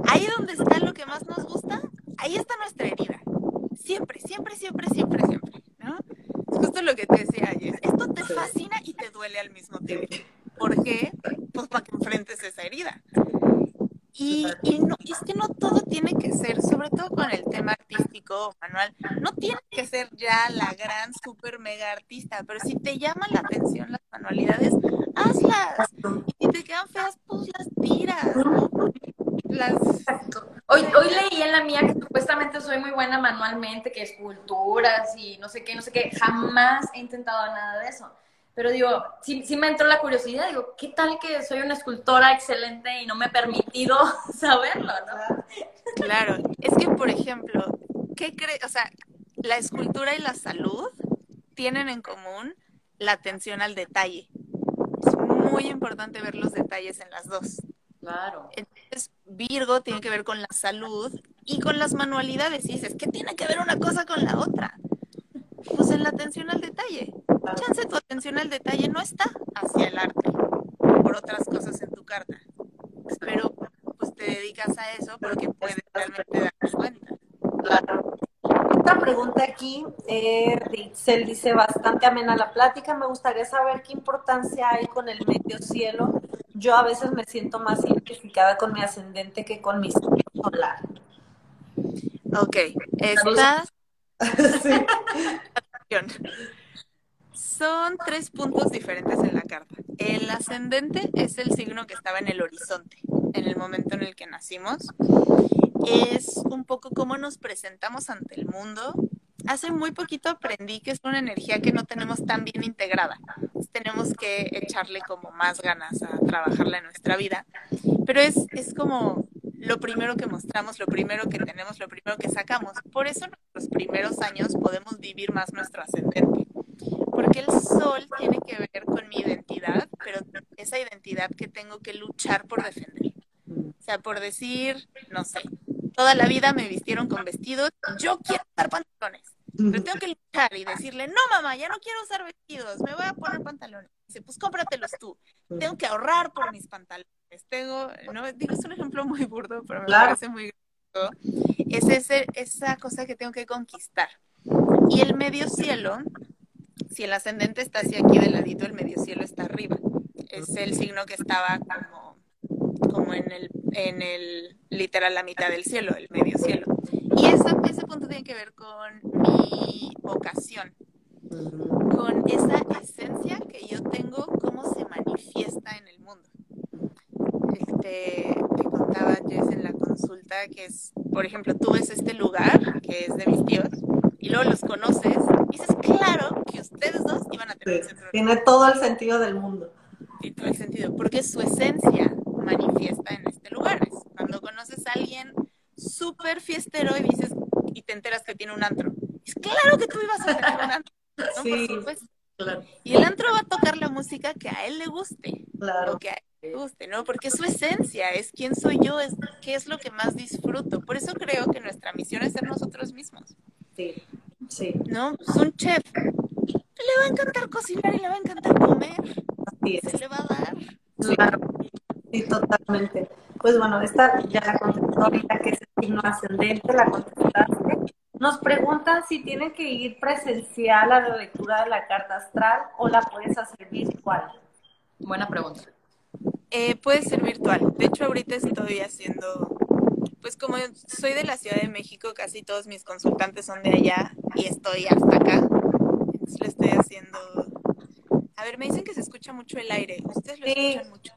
[SPEAKER 3] ahí donde está lo que más nos gusta, ahí está nuestra herida. Siempre, siempre, siempre, siempre, siempre. ¿no? Justo lo que te decía ayer. Esto te fascina y te duele al mismo tiempo. ¿Por qué? Pues para que enfrentes esa herida. Y, y no, y es que no todo tiene que ser, sobre todo con el tema artístico, Manuel, no tiene que ser ya la gran, super, mega artista, pero si te llaman la atención las manualidades, hazlas. Y si te quedan feas, pues las tiras. Las,
[SPEAKER 1] Hoy, hoy leí en la mía que supuestamente soy muy buena manualmente, que esculturas y no sé qué, no sé qué. Jamás he intentado nada de eso. Pero digo, sí, sí me entró la curiosidad. Digo, ¿qué tal que soy una escultora excelente y no me he permitido saberlo, no?
[SPEAKER 3] claro, es que, por ejemplo, ¿qué crees? O sea, la escultura y la salud tienen en común la atención al detalle. Es muy importante ver los detalles en las dos.
[SPEAKER 1] Claro.
[SPEAKER 3] Entonces, Virgo tiene que ver con la salud y con las manualidades. Y dices, ¿qué tiene que ver una cosa con la otra? Pues en la atención al detalle. Chance, tu atención al detalle no está hacia el arte, por otras cosas en tu carta. Pero pues te dedicas a eso porque puedes realmente dar cuenta.
[SPEAKER 2] Claro. Otra pregunta aquí, eh, Ritzel dice, bastante amena la plática, me gustaría saber qué importancia hay con el medio cielo. Yo a veces me siento más identificada con mi ascendente que con mi solar.
[SPEAKER 3] Ok, estas son tres puntos diferentes en la carta. El ascendente es el signo que estaba en el horizonte en el momento en el que nacimos es un poco cómo nos presentamos ante el mundo. Hace muy poquito aprendí que es una energía que no tenemos tan bien integrada. Tenemos que echarle como más ganas a trabajarla en nuestra vida. Pero es, es como lo primero que mostramos, lo primero que tenemos, lo primero que sacamos. Por eso en los primeros años podemos vivir más nuestro ascendente. Porque el sol tiene que ver con mi identidad, pero esa identidad que tengo que luchar por defender. O sea, por decir, no sé, toda la vida me vistieron con vestidos, yo quiero usar pantalones. Pero tengo que luchar y decirle, no mamá, ya no quiero usar vestidos, me voy a poner pantalones. Dice, pues cómpratelos tú. Tengo que ahorrar por mis pantalones. Tengo, no, digo, es un ejemplo muy burdo, pero me parece muy Es ese, esa cosa que tengo que conquistar. Y el medio cielo, si el ascendente está hacia aquí del ladito, el medio cielo está arriba. Es el signo que estaba como como en el, en el literal la mitad del cielo, el medio cielo. Y ese, ese punto tiene que ver con mi vocación, con esa esencia que yo tengo, cómo se manifiesta en el mundo. Este, te contaba Jess en la consulta que es, por ejemplo, tú ves este lugar que es de mis tíos y luego los conoces y dices, claro que ustedes dos iban a tener
[SPEAKER 2] sí, Tiene todo el sentido del mundo.
[SPEAKER 3] Tiene todo el sentido, porque su esencia manifiesta en este lugar. Es cuando conoces a alguien súper fiestero y dices, y te enteras que tiene un antro. Es claro que tú ibas a tener un antro. Sí, claro. Y el antro va a tocar la música que a él le guste. Claro. Que a él guste, ¿no? Porque es su esencia, es quién soy yo, es qué es lo que más disfruto. Por eso creo que nuestra misión es ser nosotros mismos.
[SPEAKER 2] Sí, sí.
[SPEAKER 3] ¿No? Es un chef. Le va a encantar cocinar y le va a encantar comer. Así Se le va a dar.
[SPEAKER 2] Claro. Sí, totalmente. Pues bueno, esta ya la contestó ahorita, que es el signo ascendente, la contestaste. Nos preguntan si tienen que ir presencial a la lectura de la carta astral o la puedes hacer virtual.
[SPEAKER 1] Buena pregunta.
[SPEAKER 3] Eh, puede ser virtual. De hecho, ahorita estoy haciendo, pues como soy de la Ciudad de México, casi todos mis consultantes son de allá y estoy hasta acá. Entonces le estoy haciendo... A ver, me dicen que se escucha mucho el aire. ¿Ustedes lo escuchan mucho?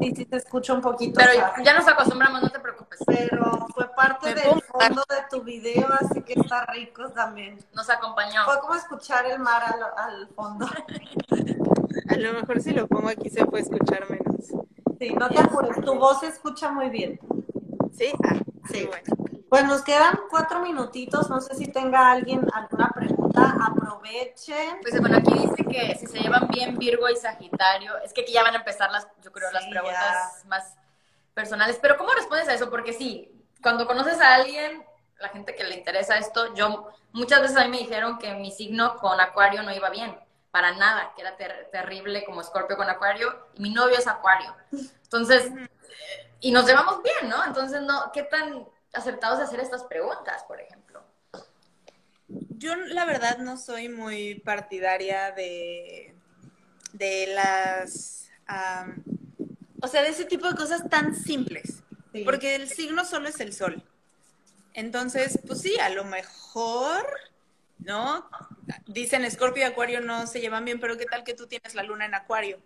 [SPEAKER 2] Sí, sí, te escucho un poquito.
[SPEAKER 1] Pero ya nos acostumbramos, no te preocupes.
[SPEAKER 2] Pero fue parte del fondo de tu video, así que está rico también.
[SPEAKER 1] Nos acompañó.
[SPEAKER 2] Fue como escuchar el mar al, al fondo.
[SPEAKER 3] A lo mejor si lo pongo aquí se puede escuchar menos.
[SPEAKER 2] Sí, no te apures, tu voz se escucha muy bien.
[SPEAKER 3] ¿Sí? Ah, sí. Bueno.
[SPEAKER 2] Pues nos quedan cuatro minutitos, no sé si tenga alguien alguna pregunta, aprovechen.
[SPEAKER 1] Pues bueno, aquí dice que si se llevan bien Virgo y Sagitario, es que aquí ya van a empezar las, yo creo, las preguntas más personales, pero ¿cómo respondes a eso? Porque sí, cuando conoces a alguien, la gente que le interesa esto, yo, muchas veces a mí me dijeron que mi signo con Acuario no iba bien, para nada, que era terrible como Escorpio con Acuario, y mi novio es Acuario. Entonces, y nos llevamos bien, ¿no? Entonces, no, ¿qué tan acertados de hacer estas preguntas, por ejemplo?
[SPEAKER 3] Yo la verdad no soy muy partidaria de, de las, o sea, de ese tipo de cosas tan simples, porque el signo solo es el sol. Entonces, pues sí, a lo mejor, ¿no? Dicen Escorpio y Acuario no se llevan bien, pero ¿qué tal que tú tienes la luna en Acuario?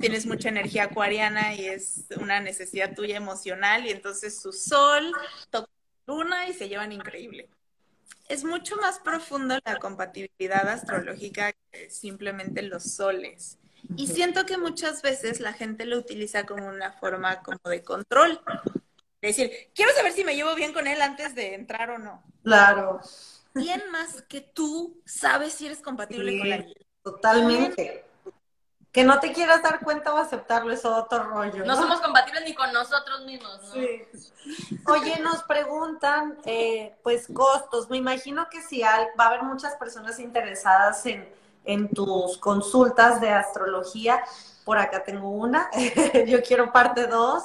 [SPEAKER 3] tienes mucha energía acuariana y es una necesidad tuya emocional y entonces su sol toca luna y se llevan increíble. Es mucho más profundo la compatibilidad astrológica que simplemente los soles. Y siento que muchas veces la gente lo utiliza como una forma como de control. Es decir, quiero saber si me llevo bien con él antes de entrar o no.
[SPEAKER 2] Claro.
[SPEAKER 3] ¿Quién más que tú sabes si eres compatible con él?
[SPEAKER 2] Totalmente. Que no te quieras dar cuenta o aceptarlo es otro rollo.
[SPEAKER 1] No, somos compatibles ni con nosotros mismos, ¿no?
[SPEAKER 2] Sí. Oye, nos preguntan, eh, pues, costos. Me imagino que si va a haber muchas personas interesadas en, en tus consultas de astrología. Por acá tengo una. Yo quiero parte dos.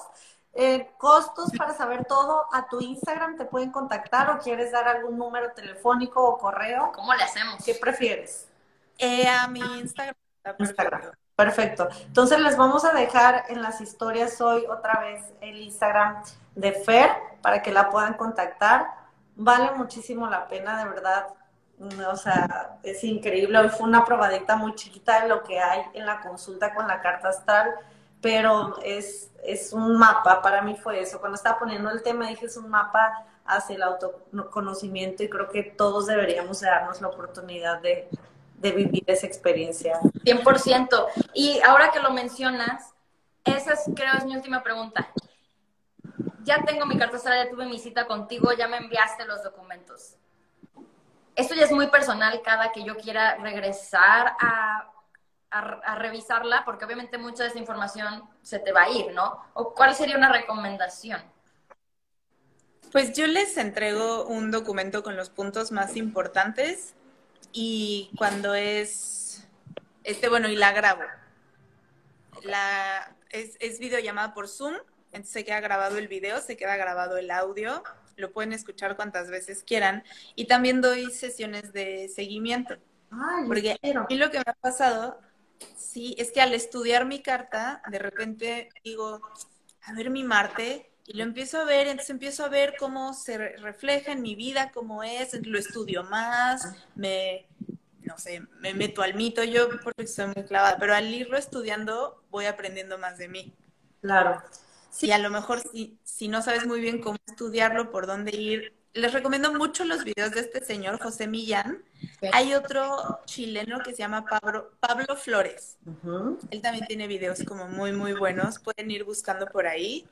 [SPEAKER 2] Eh, costos para saber todo a tu Instagram te pueden contactar o quieres dar algún número telefónico o correo.
[SPEAKER 1] ¿Cómo le hacemos?
[SPEAKER 2] ¿Qué prefieres?
[SPEAKER 3] Eh, a mi Instagram.
[SPEAKER 2] Instagram. Perfecto. Entonces les vamos a dejar en las historias hoy otra vez el Instagram de Fer para que la puedan contactar. Vale muchísimo la pena, de verdad. O sea, es increíble. Hoy fue una probadita muy chiquita de lo que hay en la consulta con la carta astral, pero es, es un mapa. Para mí fue eso. Cuando estaba poniendo el tema dije es un mapa hacia el autoconocimiento y creo que todos deberíamos darnos la oportunidad de, de vivir esa experiencia.
[SPEAKER 1] 100%. Y ahora que lo mencionas, esa es, creo es mi última pregunta. Ya tengo mi carta astral, ya tuve mi cita contigo, ya me enviaste los documentos. Esto ya es muy personal cada que yo quiera regresar a, a, a revisarla, porque obviamente mucha de esa información se te va a ir, ¿no? ¿O cuál sería una recomendación?
[SPEAKER 3] Pues yo les entrego un documento con los puntos más importantes y cuando es, este, bueno, y la grabo. La, es, es videollamada por Zoom, entonces se queda grabado el video, se queda grabado el audio, lo pueden escuchar cuantas veces quieran. Y también doy sesiones de seguimiento.
[SPEAKER 2] Ay,
[SPEAKER 3] Porque a mí lo que me ha pasado, sí, es que al estudiar mi carta, de repente digo, a ver mi Marte, y lo empiezo a ver, entonces empiezo a ver cómo se re- refleja en mi vida, cómo es, lo estudio más, me, no sé, me meto al mito, yo porque soy muy clavada, pero al irlo estudiando voy aprendiendo más de mí.
[SPEAKER 2] Claro.
[SPEAKER 3] Y a lo mejor si, si no sabes muy bien cómo estudiarlo, por dónde ir, les recomiendo mucho los videos de este señor, José Millán. Hay otro chileno que se llama Pablo, Pablo Flores. Él también tiene videos como muy, muy buenos. Pueden ir buscando por ahí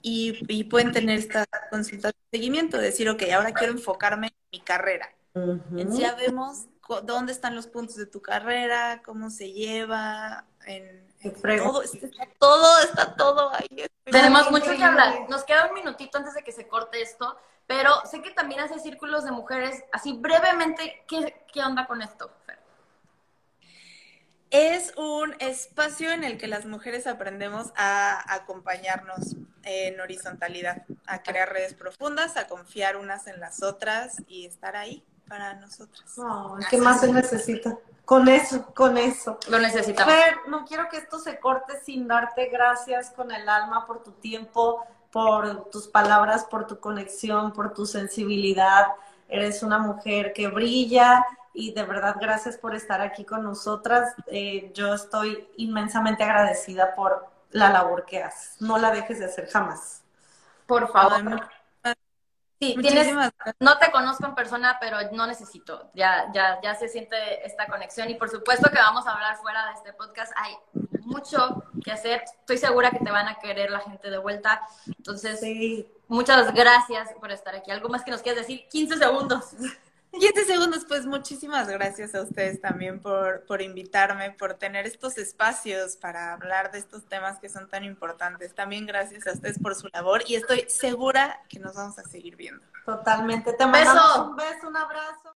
[SPEAKER 3] y, y pueden tener esta consulta de seguimiento, decir, ok, ahora quiero enfocarme en mi carrera.
[SPEAKER 2] Ujú.
[SPEAKER 3] Entonces ya vemos dónde están los puntos de tu carrera, cómo se lleva, en, todo, está todo, está todo ahí.
[SPEAKER 1] Tenemos mucho que hablar. Nos queda un minutito antes de que se corte esto, pero sé que también hace círculos de mujeres. Así brevemente, ¿qué, qué onda con esto, Fer?
[SPEAKER 3] Es un espacio en el que las mujeres aprendemos a acompañarnos en horizontalidad, a crear redes profundas, a confiar unas en las otras y estar ahí para nosotras.
[SPEAKER 2] ¿Qué más se necesita? Con eso, con eso.
[SPEAKER 1] Lo necesitamos.
[SPEAKER 2] Fer, no quiero que esto se corte sin darte gracias con el alma por tu tiempo, por tus palabras, por tu conexión, por tu sensibilidad. Eres una mujer que brilla y de verdad gracias por estar aquí con nosotras. Eh, yo estoy inmensamente agradecida por la labor que haces. No la dejes de hacer jamás.
[SPEAKER 1] Por favor. Sí, tienes,
[SPEAKER 3] muchísimas
[SPEAKER 1] no te conozco en persona, pero no necesito. Ya, ya, ya se siente esta conexión y por supuesto que vamos a hablar fuera de este podcast. Hay mucho que hacer. Estoy segura que te van a querer la gente de vuelta. Entonces,
[SPEAKER 2] Sí,
[SPEAKER 1] muchas gracias por estar aquí. ¿Algo más que nos quieras decir? 15 segundos.
[SPEAKER 3] 15 segundos, pues muchísimas gracias a ustedes también por, por invitarme, por tener estos espacios para hablar de estos temas que son tan importantes. También gracias a ustedes por su labor y estoy segura que nos vamos a seguir viendo.
[SPEAKER 2] totalmente. Te
[SPEAKER 1] Beso.
[SPEAKER 2] mandamos un beso, un abrazo.